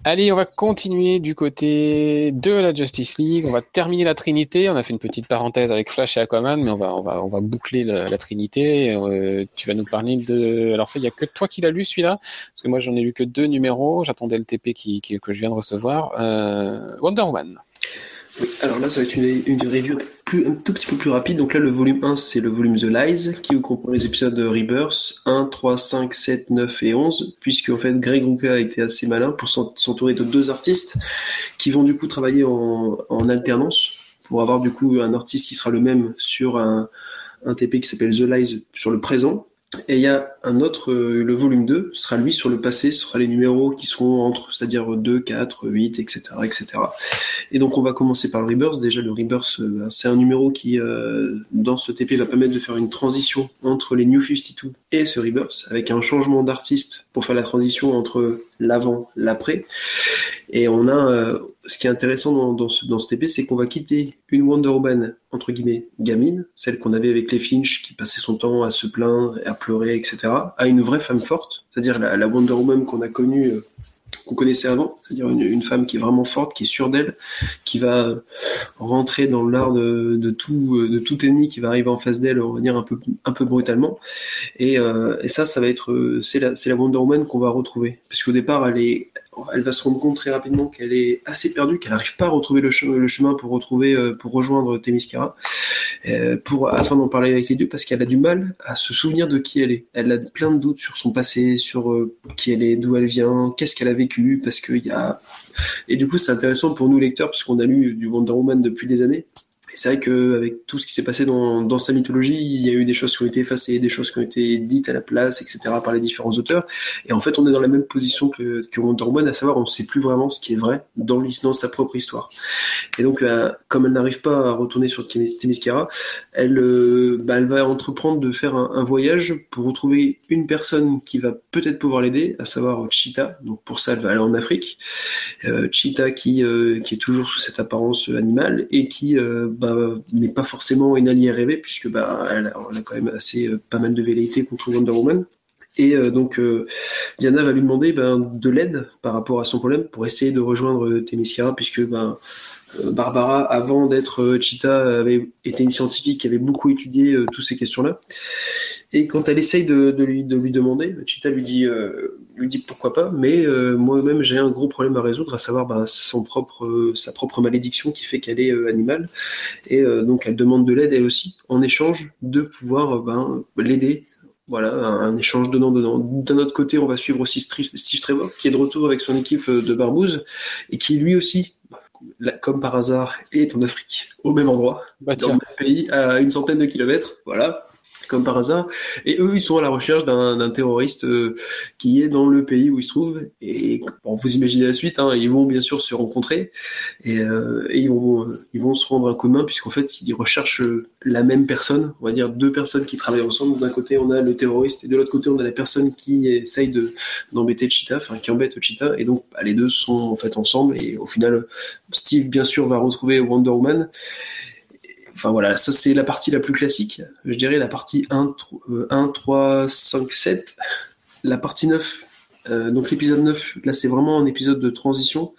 Allez, on va continuer du côté de la Justice League. On va terminer la Trinité. On a fait une petite parenthèse avec Flash et Aquaman, mais on va, boucler la, Trinité. Euh, tu vas nous parler de. Alors ça, il y a que toi qui l'as lu celui-là, parce que moi j'en ai lu que deux numéros. J'attendais le TP qui, que je viens de recevoir. Euh, Wonder Woman alors là, ça va être une, une review plus, un tout petit peu plus rapide. Donc là, le volume 1, c'est le volume The Lies, qui comprend les épisodes de Rebirth 1, 3, 5, 7, 9 et 11, puisque en fait, Greg Rucka a été assez malin pour s'entourer de deux artistes qui vont du coup travailler en, en, alternance pour avoir du coup un artiste qui sera le même sur un, un TP qui s'appelle The Lies sur le présent et il y a un autre, euh, le volume 2 sera lui sur le passé, ce sera les numéros qui seront entre, c'est-à-dire 2, 4, 8, etc., etc. Et donc on va commencer par le Rebirth. Déjà le Rebirth, euh, ben, c'est un numéro qui, euh, dans ce TP, va permettre de faire une transition entre les New 52 et ce Rebirth, avec un changement d'artiste pour faire la transition entre l'avant, l'après. Et on a, ce qui est intéressant dans, dans, ce, dans ce TP, c'est qu'on va quitter une Wonder Woman, entre guillemets, gamine, celle qu'on avait avec les Finch, qui passait son temps à se plaindre, à pleurer, etc., à une vraie femme forte, c'est-à-dire la, la, Wonder Woman qu'on a connue euh, qu'on connaissait avant, c'est-à-dire une, femme qui est vraiment forte, qui est sûre d'elle, qui va rentrer dans l'art de, de, tout de tout ennemi qui va arriver en face d'elle, on va dire un peu un peu brutalement. Et, et ça, ça va être c'est la la Wonder Woman qu'on va retrouver, parce qu'au départ, elle est elle va se rendre compte très rapidement qu'elle est assez perdue, qu'elle n'arrive pas à retrouver le, chemin pour retrouver, euh, pour rejoindre Themyscira, euh, pour afin d'en parler avec les dieux, parce qu'elle a du mal à se souvenir de qui elle est. Elle a plein de doutes sur son passé, sur euh, qui elle est, d'où elle vient, qu'est-ce qu'elle a vécu, parce qu'il y a et du coup c'est intéressant pour nous lecteurs, parce qu'on a lu du Wonder Woman depuis des années, c'est vrai qu'avec tout ce qui s'est passé dans, sa mythologie, il y a eu des choses qui ont été effacées, des choses qui ont été dites à la place, etc. par les différents auteurs. Et en fait, on est dans la même position que, que Wonder Woman, à savoir, on ne sait plus vraiment ce qui est vrai dans, dans sa propre histoire. Et donc, euh, comme elle n'arrive pas à retourner sur Themyscira, elle, euh, bah, elle va entreprendre de faire un, voyage pour retrouver une personne qui va peut-être pouvoir l'aider, à savoir Cheetah. Donc pour ça, elle va aller en Afrique. Euh, Cheetah qui, euh, est toujours sous cette apparence animale et qui bah, n'est pas forcément une alliée rêvée puisque bah elle a, quand même assez euh, pas mal de velléités contre Wonder Woman. Et euh, donc euh, Diana va lui demander ben, de l'aide par rapport à son problème pour essayer de rejoindre Themyscira puisque ben Barbara, avant d'être Cheetah, avait été une scientifique qui avait beaucoup étudié toutes ces questions-là. Et quand elle essaye de, lui, de lui demander, Chita lui dit, euh, lui dit pourquoi pas, mais euh, moi-même j'ai un gros problème à résoudre, à savoir bah, son propre, euh, sa propre malédiction qui fait qu'elle est animale. Et donc elle demande de l'aide elle aussi, en échange de pouvoir ben, l'aider. Voilà, un, échange donnant-donnant. D'un autre côté, on va suivre aussi Steve Trevor, qui est de retour avec son équipe de Barbouze, et qui lui aussi, comme par hasard, est en Afrique, au même endroit, bah, dans le même pays, à une centaine de kilomètres. Voilà, comme par hasard. Et eux, ils sont à la recherche d'un terroriste euh, qui est dans le pays où il se trouve. Et vous imaginez la suite, hein, ils vont bien sûr se rencontrer et, euh, ils, vont, ils vont se rendre un commun puisqu'en fait, ils recherchent la même personne, on va dire deux personnes qui travaillent ensemble. D'un côté, on a le terroriste et de l'autre côté, on a la personne qui essaye d'embêter Cheetah, enfin qui embête Cheetah. Et donc, bah, les deux sont en fait ensemble. Et au final, Steve, bien sûr, va retrouver Wonder Woman. Enfin voilà, ça c'est la partie la plus classique. Je dirais la partie 1, 1 3, 5, 7. La partie 9, euh, donc l'épisode 9, là c'est vraiment un épisode de transition.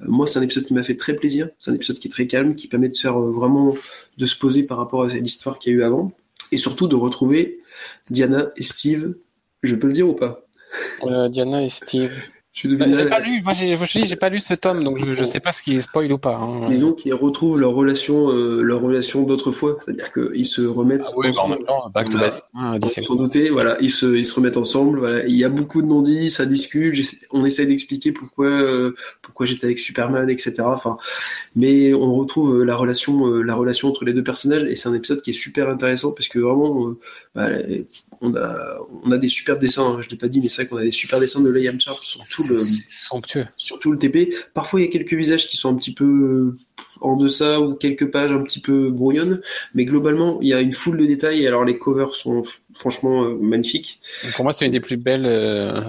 Euh, moi c'est un épisode qui m'a fait très plaisir. C'est un épisode qui est très calme, qui permet de faire euh, vraiment, de se poser par rapport à l'histoire qu'il y a eu avant. Et surtout de retrouver Diana et Steve. Je peux le dire ou pas? Diana et Steve. Bah, j'ai pas lu, moi j'ai pas lu ce tome, donc je, je sais pas ce qui est spoil ou pas. Hein. Disons qu'ils retrouvent leur relation, euh, leur relation d'autrefois, c'est-à-dire qu'ils se remettent ah oui, ensemble. Bah, en même temps, back to basic. Ah, sans douter, voilà, ils se, ils se remettent ensemble. Voilà. Il y a beaucoup de non-dits, ça discute. On essaie d'expliquer pourquoi, euh, pourquoi j'étais avec Superman, etc. Enfin, mais on retrouve la relation, euh, la relation entre les deux personnages, et c'est un épisode qui est super intéressant parce que vraiment, bah, on a, on a des super dessins. Hein, je l'ai pas dit, mais c'est vrai qu'on a des super dessins de Liam Sharp sur tout le, sur tout le TP. Parfois, il y a quelques visages qui sont un petit peu en deçà ou quelques pages un petit peu brouillonnes, mais globalement, il y a une foule de détails. Alors, les covers sont franchement euh, magnifiques. Pour moi, c'est une des plus belles, euh,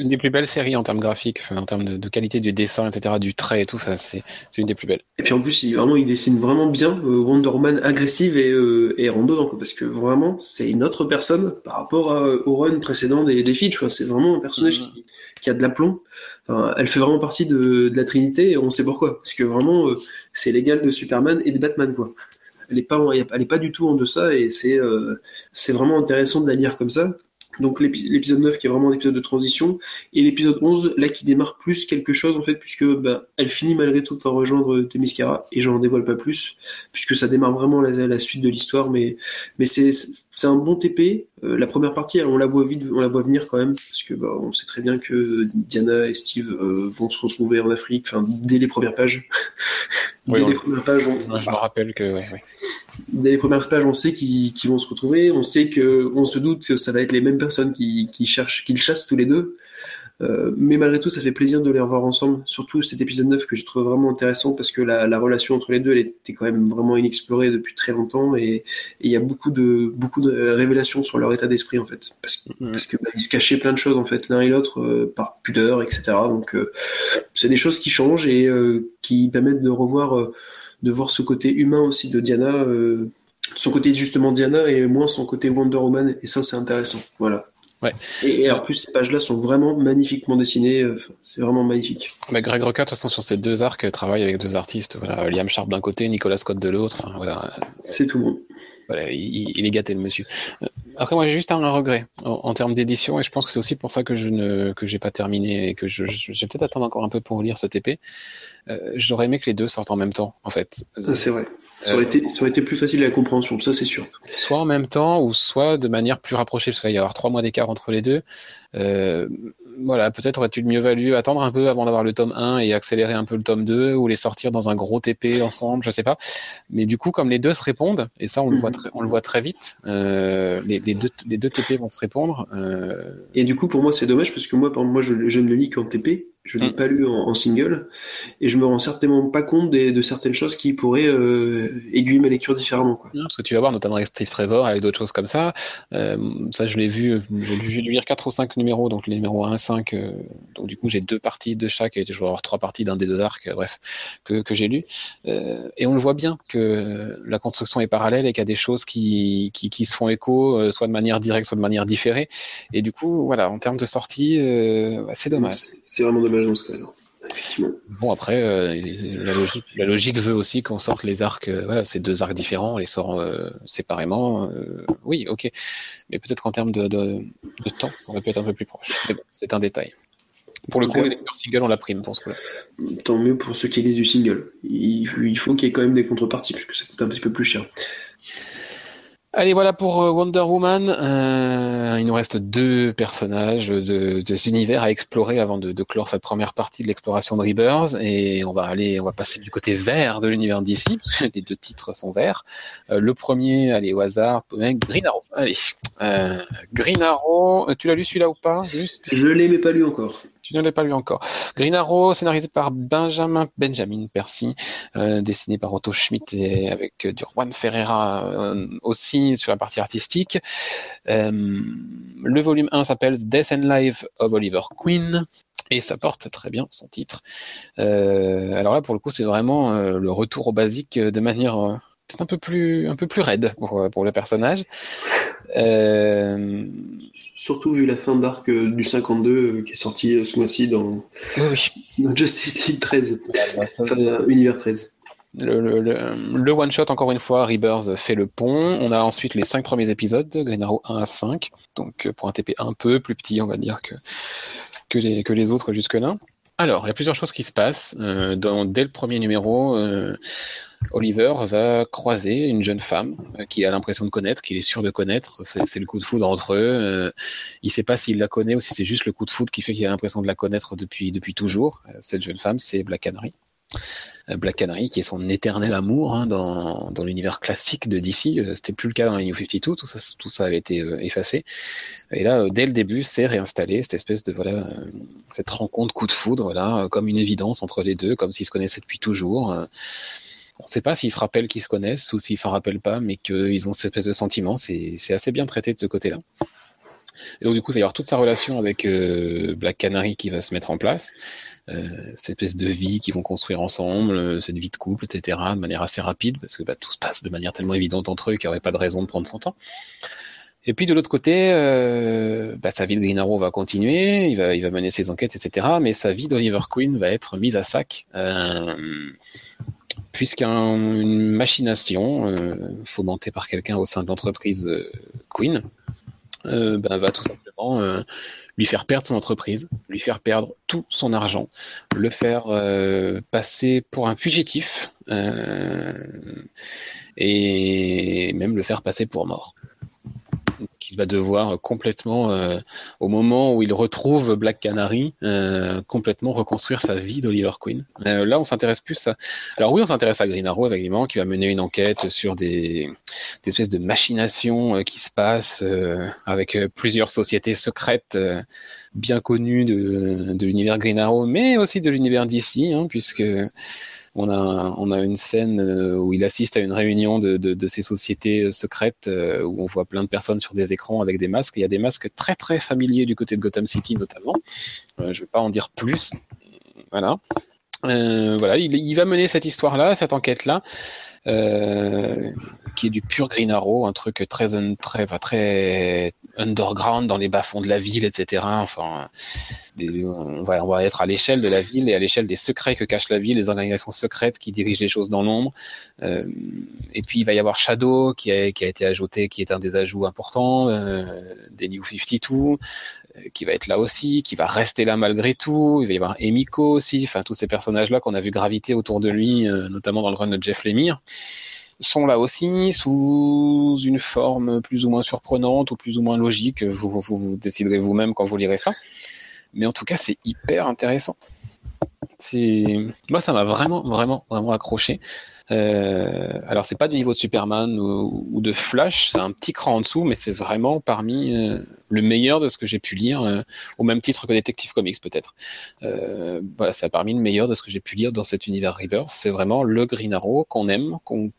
une des plus belles séries en termes graphiques, en termes de, qualité du dessin, etc., du trait et tout. Ça, c'est une des plus belles. Et puis en plus, il, vraiment, il dessine vraiment bien euh, Wonder Woman agressive et, et randonnant, parce que vraiment, c'est une autre personne par rapport au run précédent des, des Fitch. C'est vraiment un personnage mm-hmm. qui qui a de l'aplomb. Enfin, elle fait vraiment partie de, la Trinité et on sait pourquoi. Parce que vraiment, euh, c'est l'égal de Superman et de Batman, quoi. Elle est pas, est pas du tout en deçà et c'est, euh, c'est vraiment intéressant de la lire comme ça. Donc l'épisode 9 qui est vraiment un épisode de transition. Et l'épisode 11 là qui démarre plus quelque chose en fait puisque bah, elle finit malgré tout par rejoindre Themyscira. Et j'en dévoile pas plus puisque ça démarre vraiment la, la suite de l'histoire. Mais mais c'est c'est un bon TP euh, la première partie on la voit vite on la voit venir quand même parce que bah, on sait très bien que Diana et Steve euh, vont se retrouver en Afrique enfin dès les premières pages. Dès les premières pages on... je me rappelle que ouais, ouais dès les premières pages, on sait qu'ils vont se retrouver, on sait que, on se doute que ça va être les mêmes personnes qui, qui cherchent, qu'ils chassent tous les deux. Euh, mais malgré tout, ça fait plaisir de les revoir ensemble. Surtout cet épisode 9 que j'ai trouvé vraiment intéressant parce que la, la, relation entre les deux, elle était quand même vraiment inexplorée depuis très longtemps et il y a beaucoup de beaucoup de révélations sur leur état d'esprit en fait, parce, mm-hmm. parce que bah, ils se cachaient plein de choses en fait l'un et l'autre euh, par pudeur, etc. Donc euh, c'est des choses qui changent et qui permettent de revoir de voir ce côté humain aussi de Diana, euh, son côté justement Diana et moins son côté Wonder Woman, et ça c'est intéressant. Voilà. Ouais. Et, en plus, ces pages-là sont vraiment magnifiquement dessinées. C'est vraiment magnifique. Mais Greg Rucka, de toute façon, sur ces deux arcs, travaille avec deux artistes. Voilà, Liam Sharp d'un côté, Nicolas Scott de l'autre. voilà. C'est tout bon. Il, est gâté le monsieur. Après, moi, j'ai juste un regret en, termes d'édition, et je pense que c'est aussi pour ça que je ne que j'ai pas terminé et que je, je, vais peut-être attendre encore un peu pour lire ce TP. Euh, j'aurais aimé que les deux sortent en même temps, en fait. C'est vrai. Ça aurait, été, ça aurait été plus facile à la compréhension, ça c'est sûr. Soit en même temps, ou soit de manière plus rapprochée, parce qu'il va y avoir trois mois d'écart entre les deux. Euh, voilà, peut-être aurait-il mieux valu attendre un peu avant d'avoir le tome 1 et accélérer un peu le tome 2 ou les sortir dans un gros TP ensemble, je sais pas. Mais du coup, comme les deux se répondent, et ça on le voit mhm. très, on le voit très vite, euh, les, les, deux, les deux TP vont se répondre. Euh... Et du coup, pour moi, c'est dommage parce que moi, moi, je, je ne le lis qu'en TP. Je l'ai mm. pas lu en, single et je me rends certainement pas compte de certaines choses qui pourraient euh, aiguiller ma lecture différemment. Quoi. parce que tu vas voir notamment avec Steve Trevor, avec d'autres choses comme ça. Euh, ça, je l'ai vu. J'ai dû lire 4 ou 5 numéros, donc les numéros 1 à 5. Euh, donc du coup, j'ai deux parties de chaque. Et je vais avoir trois parties d'un des deux arcs, bref, que, que j'ai lu. Et on le voit bien que la construction est parallèle et qu'il y a des choses qui, qui, qui se font écho, soit de manière directe, soit de manière différée. Et du coup, voilà, en termes de sortie, bah, c'est dommage. C'est vraiment dommage Bon après, euh, la, logique, veut aussi qu'on sorte les arcs, euh, voilà, ces deux arcs différents, on les sort euh, séparément. oui, ok, mais peut-être qu'en termes de, temps, ça aurait pu être un peu plus proche. Mais bon, c'est un détail. Pour le coup, les lecteurs single ont la prime pour ce coup-là. Tant mieux pour ceux qui lisent du single. Il, faut qu'il y ait quand même des contreparties, puisque ça coûte un petit peu plus cher. Allez, voilà pour euh, Wonder Woman. Euh, il nous reste deux personnages de, de univers à explorer avant de, de, clore cette première partie de l'exploration de Rebirth. Et on va aller, on va passer du côté vert de l'univers d'ici, parce que les deux titres sont verts. Euh, le premier, allez, au hasard, Green Arrow. Allez, euh, Green Arrow. Tu l'as lu celui-là ou pas Juste? Je l'ai, mais pas lu encore. Tu ne l'as pas lu encore. Green Arrow, scénarisé par Benjamin Benjamin Percy, euh, dessiné par Otto Schmidt et avec euh, du Juan Ferreira euh, aussi sur la partie artistique. le volume 1 s'appelle Death and Life of Oliver Queen. Et ça porte très bien son titre. alors là, pour le coup, c'est vraiment le retour au basique de manière un peu plus, un peu plus raide pour, pour le personnage. Euh... Surtout vu la fin d'arc euh, du 52 euh, qui est sorti euh, ce mois-ci dans... Justice League 13, Univers 13. Le, le, one shot encore une fois, Rebirth fait le pont. On a ensuite les cinq premiers épisodes, Green Arrow 1 à 5, donc pour un TP un peu plus petit, on va dire que que les, que les autres jusque là. Alors, il y a plusieurs choses qui se passent. dans, dès le premier numéro, Oliver va croiser une jeune femme euh, qu'il a l'impression de connaître, qu'il est sûr de connaître. C'est le coup de foudre entre eux. Euh, il ne sait pas s'il la connaît ou si c'est juste le coup de foudre qui fait qu'il a l'impression de la connaître depuis, depuis toujours. Euh, cette jeune femme, c'est Black Canary. Black Canary, qui est son éternel amour hein, dans, dans l'univers classique de DC. C'était plus le cas dans les New 52, tout ça, tout ça avait été effacé. Et là, dès le début, c'est réinstallé cette espèce de voilà, cette rencontre coup de foudre, voilà, comme une évidence entre les deux, comme s'ils se connaissaient depuis toujours. On ne sait pas s'ils se rappellent qu'ils se connaissent ou s'ils s'en rappellent pas, mais qu'ils ont cette espèce de sentiment. C'est assez bien traité de ce côté-là. Et donc du coup, il va y avoir toute sa relation avec euh, Black Canary qui va se mettre en place. Euh, cette espèce de vie qu'ils vont construire ensemble, euh, cette vie de couple, etc., de manière assez rapide, parce que bah, tout se passe de manière tellement évidente entre eux qu'il n'y aurait pas de raison de prendre son temps. Et puis de l'autre côté, bah, sa vie de Green Arrow va continuer, il va, il va mener ses enquêtes, etc., mais sa vie d'Oliver Queen va être mise à sac. Puisqu'une machination euh, fomentée par quelqu'un au sein de l'entreprise euh, Queen euh, ben, va tout simplement lui faire perdre son entreprise, lui faire perdre tout son argent, le faire passer pour un fugitif et même le faire passer pour mort qu'il va devoir complètement, euh, au moment où il retrouve Black Canary, euh, complètement reconstruire sa vie d'Oliver Queen. Euh, là, on s'intéresse plus à... Alors oui, on s'intéresse à Green Arrow, évidemment, qui va mener une enquête sur des, espèces de machinations qui se passent avec plusieurs sociétés secrètes bien connues de, l'univers Green Arrow, mais aussi de l'univers d'ici, hein, puisque on a, une scène euh, où il assiste à une réunion de, de, ces sociétés secrètes euh, où on voit plein de personnes sur des écrans avec des masques. Il y a des masques très très familiers du côté de Gotham City notamment. Euh, je ne vais pas en dire plus. Voilà. voilà, il, va mener cette histoire-là, cette enquête-là. Euh, qui est du pur Green Arrow, un truc très très très underground dans les bas-fonds de la ville, etc. Enfin, on, va, on va être à l'échelle de la ville et à l'échelle des secrets que cache la ville, les organisations secrètes qui dirigent les choses dans l'ombre. Euh, et puis il va y avoir Shadow qui a, qui a été ajouté, qui est un des ajouts importants euh, des New 52, euh, qui va être là aussi, qui va rester là malgré tout. Il va y avoir Emiko aussi, enfin tous ces personnages-là qu'on a vu graviter autour de lui, notamment dans le run de Jeff Lemire sont là aussi sous une forme plus ou moins surprenante ou plus ou moins logique. Vous, déciderez vous-même quand vous lirez ça. Mais en tout cas, c'est hyper intéressant. Moi, ça m'a vraiment, vraiment, vraiment accroché. Euh, alors, c'est pas du niveau de Superman ou, de Flash, c'est un petit cran en dessous, mais c'est vraiment parmi euh, le meilleur de ce que j'ai pu lire, euh, au même titre que Detective Comics peut-être. Euh, voilà, c'est parmi le meilleur de ce que j'ai pu lire dans cet univers Rebirth. C'est vraiment le Green Arrow qu'on aime. Qu'on...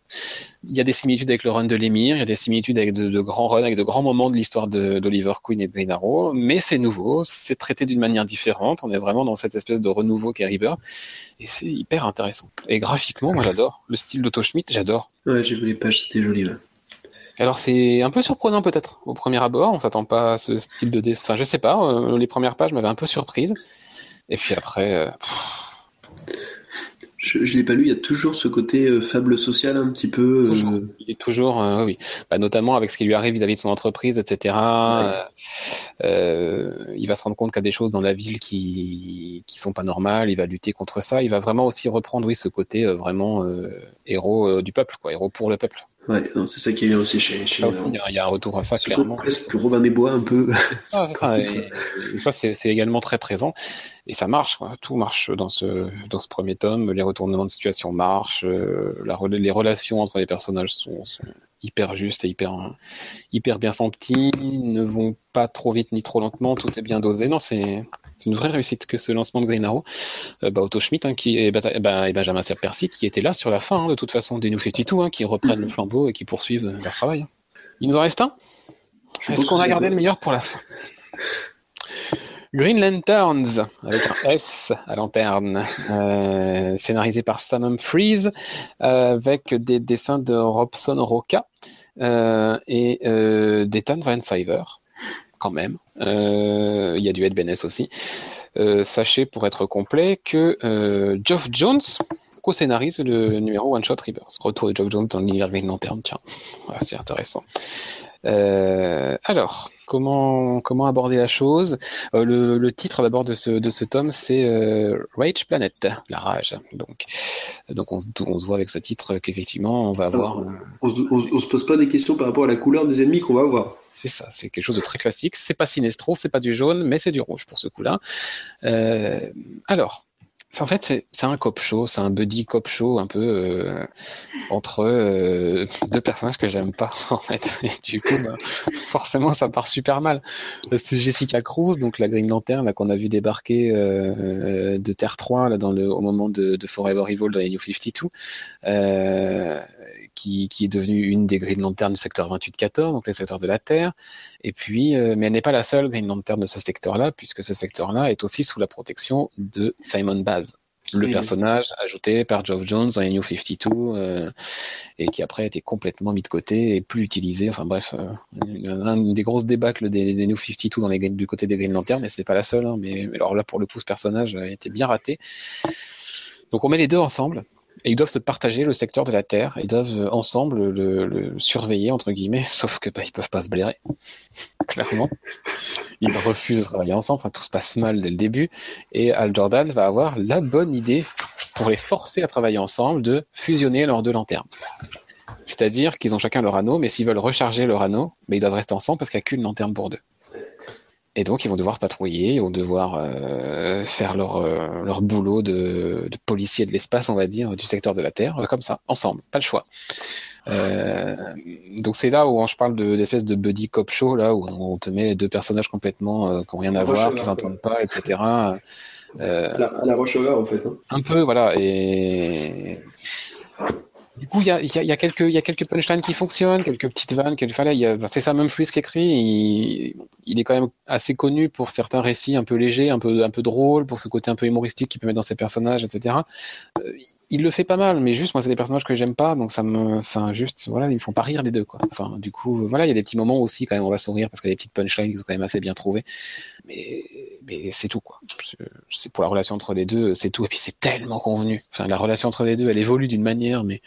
Il y a des similitudes avec le run de l'émir, il y a des similitudes avec de, grands runs, avec de grands moments de l'histoire d'Oliver Queen et de Green Arrow, mais c'est nouveau, c'est traité d'une manière différente. On est vraiment dans cette espèce de renouveau qu'est Rebirth, et c'est hyper intéressant. Et graphiquement, moi j'adore. Le style d'Otto Schmidt, j'adore. Ouais, j'ai vu les pages, c'était joli. Alors c'est un peu surprenant peut-être au premier abord, on s'attend pas à ce style de dessin. Enfin, je sais pas, euh, les premières pages m'avaient un peu surprise. Et puis après. Euh, je, je l'ai pas lu, il y a toujours ce côté euh, fable social un petit peu. Il est toujours, oui, bah, notamment avec ce qui lui arrive vis-à-vis de son entreprise, etc. il va se rendre compte qu'il y a des choses dans la ville qui qui sont pas normales. Il va lutter contre ça. Il va vraiment aussi reprendre, oui, ce côté vraiment héros du peuple, quoi, héros pour le peuple. Ouais, c'est ça qui est bien aussi chez. chez ça aussi, il y, a un retour à ça clairement. Presque Robin des Bois un peu. Ah, ça, c'est également très présent et ça marche. Quoi. Tout marche dans ce dans ce premier tome. Les retournements de situation marchent. Euh, la, les relations entre les personnages sont, sont hyper justes et hyper hyper bien senties. Ne vont pas trop vite ni trop lentement. Tout est bien dosé. Non, c'est une vraie réussite que ce lancement de Green Arrow. Euh, bah, Otto Schmidt hein, qui, et, bah, et Benjamin Percy qui étaient là sur la fin, hein, de toute façon, des New 52, hein, qui reprennent le flambeau et qui poursuivent leur travail. Il nous en reste un Est-ce qu'on a gardé le meilleur pour la fin? Green Lanterns, avec un S à lanterne, euh, scénarisé par Sam Humphries, euh, avec des dessins de Robson Roca euh, et d'Ethan Van Siver quand même. Euh, il y a du Ed Benes aussi. Euh, sachez, pour être complet, que euh, Geoff Jones co-scénarise le numéro One Shot Rebirth. Retour de Geoff Jones dans l'univers Green Lantern, tiens. c'est intéressant. alors, comment, comment aborder la chose? Le, titre d'abord de ce, de ce tome, c'est Rage Planet, la rage. Donc, donc on, se voit avec ce titre qu'effectivement, on va avoir. on, on, se pose pas des questions par rapport à la couleur des ennemis qu'on va avoir. C'est ça, c'est quelque chose de très classique. C'est pas Sinestro, c'est pas du jaune, mais c'est du rouge pour ce coup-là. Euh, alors, en fait, c'est un cop show, c'est un buddy cop show un peu euh, entre euh, deux personnages que j'aime pas, en fait. Et du coup, bah, forcément, ça part super mal. C'est Jessica Cruz, donc la Green Lantern, qu'on a vu débarquer de Terre 3 là, dans le, au moment de, de Forever Evil dans les New 52 qui, est devenue une des Green Lanternes du secteur 28-14, donc les secteurs de la Terre. Et puis, euh, mais elle n'est pas la seule Green Lantern de ce secteur-là, puisque ce secteur-là est aussi sous la protection de Simon Baz, le personnage ajouté par Geoff Jones dans les New 52 euh, et qui après a été complètement mis de côté et plus utilisé. Enfin bref, euh, une, des grosses débâcles des, des, New 52 dans les, du côté des Green Lanterns, et c'est pas la seule. Hein, mais alors là, pour le coup, ce personnage a été bien raté. Donc on met les deux ensemble et ils doivent se partager le secteur de la Terre. Ils doivent euh, ensemble le, surveiller, entre guillemets, sauf que bah, ils peuvent pas se blairer, clairement. Ils refusent de travailler ensemble, enfin tout se passe mal dès le début. Et Al Jordan va avoir la bonne idée, pour les forcer à travailler ensemble, de fusionner leurs deux lanternes. C'est-à-dire qu'ils ont chacun leur anneau, mais s'ils veulent recharger leur anneau, mais ils doivent rester ensemble parce qu'il n'y a qu'une lanterne pour deux. Et donc, ils vont devoir patrouiller, ils vont devoir euh, faire leur, euh, leur boulot de, de policier de l'espace, on va dire, du secteur de la Terre, euh, comme ça, ensemble, pas le choix. donc c'est là où je parle de l'espèce de buddy cop show, là où on te met deux personnages complètement qui n'ont rien à voir, qui s'entendent pas, etc. à la, à la en fait. Hein. Un peu, voilà. Et du coup, il y a, y, a, quelques, y a quelques punchlines qui fonctionnent, quelques petites vannes. Quelques, enfin, c'est ça même Fluis qui écrit. Il, il, est quand même assez connu pour certains récits un peu légers, un peu, un peu drôles, pour ce côté un peu humoristique qu'il peut mettre dans ses personnages, etc. il le fait pas mal, mais juste moi c'est des personnages que j'aime pas, donc ça me, enfin juste voilà, ils me font pas rire les deux quoi. Enfin du coup voilà, il y a des petits moments aussi quand même on va sourire parce qu'il y a des petites punchlines qui sont quand même assez bien trouvées, mais mais c'est tout quoi. C'est pour la relation entre les deux, c'est tout et puis c'est tellement convenu. Enfin la relation entre les deux, elle évolue d'une manière mais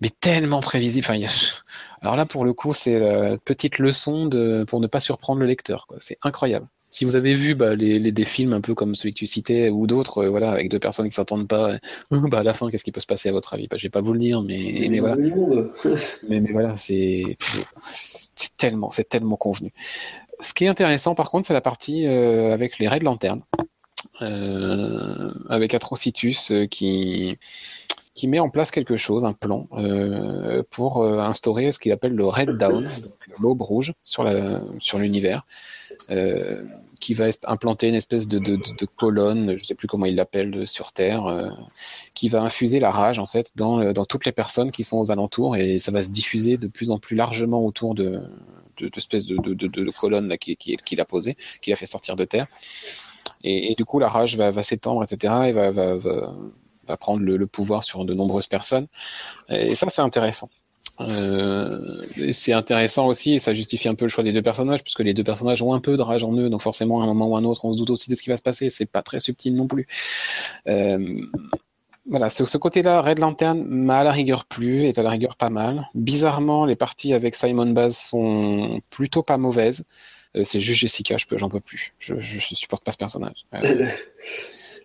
mais tellement prévisible. Enfin, alors là pour le coup c'est la petite leçon de pour ne pas surprendre le lecteur quoi. C'est incroyable si vous avez vu bah, les, des films un peu comme celui que tu citais ou d'autres, euh, voilà, avec deux personnes qui s'entendent pas, euh, bah, à la fin, qu'est-ce qui peut se passer à votre avis? Bah, Je vais pas vous le dire, mais, mais voilà. mais, mais, voilà, c'est tellement, c'est tellement convenu. Ce qui est intéressant, par contre, c'est la partie euh, avec les raids de lanterne, avec Atrocitus qui qui met en place quelque chose, un plan, pour instaurer ce qu'il appelle le Red Down, l'aube rouge sur l'univers. Sur qui va implanter une espèce de, colonne, je ne sais plus comment il l'appelle, sur Terre, euh, qui va infuser la rage en fait dans, dans toutes les personnes qui sont aux alentours et ça va se diffuser de plus en plus largement autour de, de, de, de, colonnes qu'il a posées, qu'il a fait sortir de Terre. Et, du coup, la rage va, s'étendre, etc. et va, va, va prendre le, pouvoir sur de nombreuses personnes. Et ça, c'est intéressant. Euh, c'est intéressant aussi et ça justifie un peu le choix des deux personnages puisque les deux personnages ont un peu de rage en eux donc forcément à un moment ou à un autre on se doute aussi de ce qui va se passer c'est pas très subtil non plus. Euh, voilà ce, ce côté-là Red Lantern m'a à la rigueur plu est à la rigueur pas mal. Bizarrement les parties avec Simon Baz sont plutôt pas mauvaises. Euh, c'est juste Jessica je peux j'en peux plus. Je, je, supporte pas ce personnage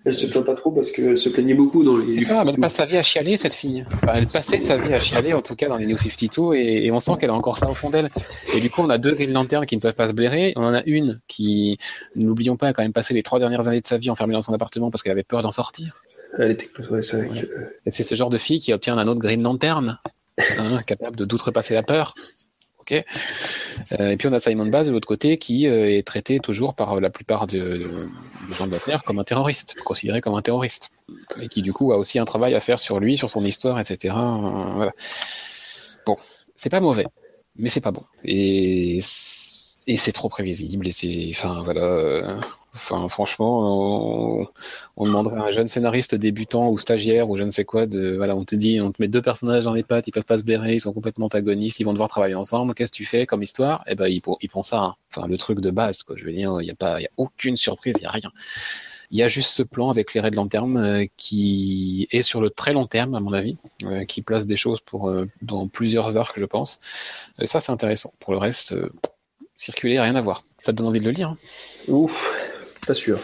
elle se plaint pas trop parce qu'elle se plaignait beaucoup dans les. Ça, elle passe sa vie à chialer, cette fille. elle passait sa vie à chialer, en tout cas dans les New 52, et, et on sent qu'elle a encore ça au fond d'elle. Et du coup, on a deux Green Lanternes qui ne peuvent pas se blairer. On en a une qui, n'oublions pas, a quand même passé les trois dernières années de sa vie enfermée dans son appartement parce qu'elle avait peur d'en sortir. Elle était ouais, c'est. Et c'est ce genre de fille qui obtient un autre Green Lantern, hein, capable de d'outrepasser la peur. Euh, et puis on a Simon Baz de l'autre côté qui euh, est traité toujours par la plupart des gens de la Terre comme un terroriste, considéré comme un terroriste. Et qui du coup a aussi un travail à faire sur lui, sur son histoire, etc. Bon, c'est pas mauvais, mais c'est pas bon. Et et c'est trop prévisible et c'est enfin voilà euh, Enfin, franchement, on, demanderait à un jeune scénariste débutant ou stagiaire ou je ne sais quoi de, voilà, on te dit, on te met deux personnages dans les pattes, ils peuvent pas se blairer, ils sont complètement antagonistes, ils vont devoir travailler ensemble. Qu'est-ce que tu fais comme histoire? Eh ben, ils, font ça. Hein. Enfin, le truc de base, quoi. Je veux dire, il y a pas, il y a aucune surprise, il y a rien. Il y a juste ce plan avec les raids de lanterne euh, qui est sur le très long terme, à mon avis, euh, qui place des choses pour euh, dans plusieurs arcs, je pense. ça, c'est intéressant. Pour le reste, circuler, rien à voir. Ça te donne envie de le lire. Hein? Ouf pas sûr.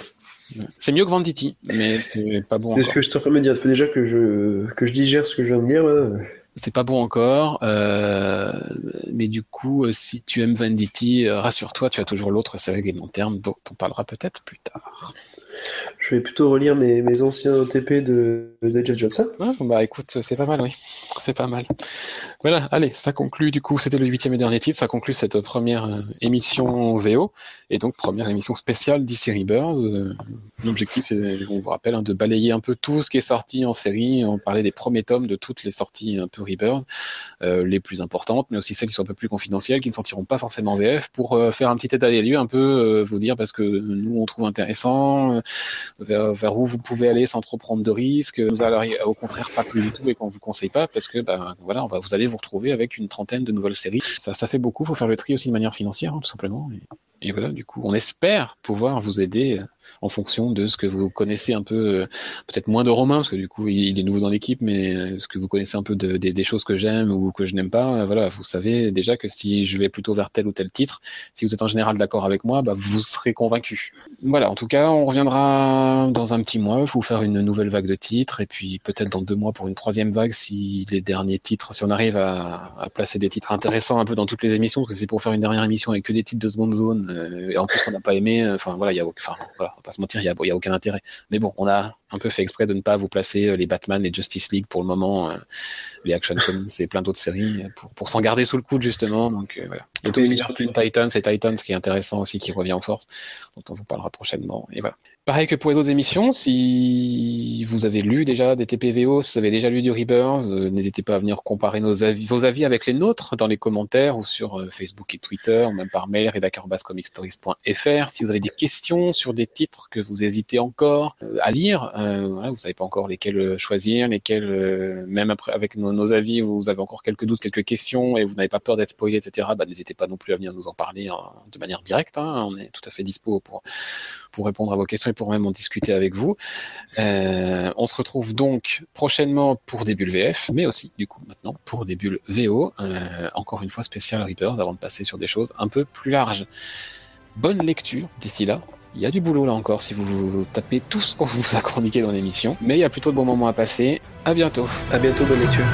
C'est mieux que Venditti, mais c'est pas bon. C'est ce que je te en me dire. Il faut déjà que je, que je digère ce que je viens de dire. C'est pas bon encore, euh, mais du coup, euh, si tu aimes Venditti, euh, rassure-toi, tu as toujours l'autre série long terme dont on parlera peut-être plus tard. Je vais plutôt relire mes, mes anciens TP de, de Johnson. Ah, bah écoute, c'est pas mal, oui. C'est pas mal. Voilà, allez, ça conclut du coup, c'était le huitième et dernier titre, ça conclut cette première euh, émission VO, et donc première émission spéciale DC Rebirth. Euh, l'objectif, c'est, on vous rappelle, hein, de balayer un peu tout ce qui est sorti en série, on parlait des premiers tomes de toutes les sorties un peu Rebirth, euh, les plus importantes, mais aussi celles qui sont un peu plus confidentielles, qui ne sortiront pas forcément en VF, pour faire un petit état des lieux, un peu vous dire, parce que nous on trouve intéressant, vers, où vous pouvez aller sans trop prendre de risques, allez au contraire pas plus du tout et qu'on vous conseille pas, parce que ben, voilà, on va, vous allez vous retrouver avec une trentaine de nouvelles séries. Ça, fait beaucoup, faut faire le tri aussi de manière financière, hein, tout simplement. Et, voilà, du coup, on espère pouvoir vous aider en fonction de ce que vous connaissez un peu, euh, peut-être moins de Romain, parce que du coup il est nouveau dans l'équipe, mais euh, ce que vous connaissez un peu de, des choses que j'aime ou que je n'aime pas, euh, voilà, vous savez déjà que si je vais plutôt vers tel ou tel titre, si vous êtes en général d'accord avec moi, bah, vous serez convaincu. Voilà, en tout cas, on reviendra dans un petit mois, vous faire une nouvelle vague de titres, et puis peut-être dans deux mois pour une troisième vague si les derniers titres, si on arrive à, à placer des titres intéressants un peu dans toutes les émissions, parce que c'est pour faire une dernière émission avec que des titres de seconde zone, et en plus on n'a pas aimé, enfin voilà, il y a, enfin voilà, pas se mentir, il n'y a, a, aucun intérêt. Mais bon, on a un peu fait exprès de ne pas vous placer euh, les Batman, les Justice League pour le moment, euh, les Action Comics et plein d'autres séries euh, pour, pour s'en garder sous le coude justement. Donc voilà. Et tout Titans et Titans qui est intéressant aussi, qui revient en force, dont on vous parlera prochainement. Et voilà. Pareil que pour les autres émissions, si vous avez lu déjà des TPVO, si vous avez déjà lu du Rebirth, euh, n'hésitez pas à venir comparer nos avis, vos avis avec les nôtres dans les commentaires ou sur euh, Facebook et Twitter, ou même par mail, redacarbascomicstories.fr. Si vous avez des questions sur des titres que vous hésitez encore euh, à lire, voilà, vous savez pas encore lesquels choisir, lesquels, même après avec nos, nos, avis, vous avez encore quelques doutes, quelques questions et vous n'avez pas peur d'être spoilé, etc. Bah, n'hésitez pas non plus à venir nous en parler hein, de manière directe. Hein. On est tout à fait dispo pour pour répondre à vos questions et pour même en discuter avec vous. Euh, on se retrouve donc prochainement pour des bulles VF, mais aussi du coup maintenant pour des bulles VO. Euh, encore une fois spécial Reapers avant de passer sur des choses un peu plus larges. Bonne lecture d'ici là. Il y a du boulot là encore si vous tapez tout ce qu'on vous a chroniqué dans l'émission, mais il y a plutôt de bons moments à passer. À bientôt. À bientôt, bonne lecture.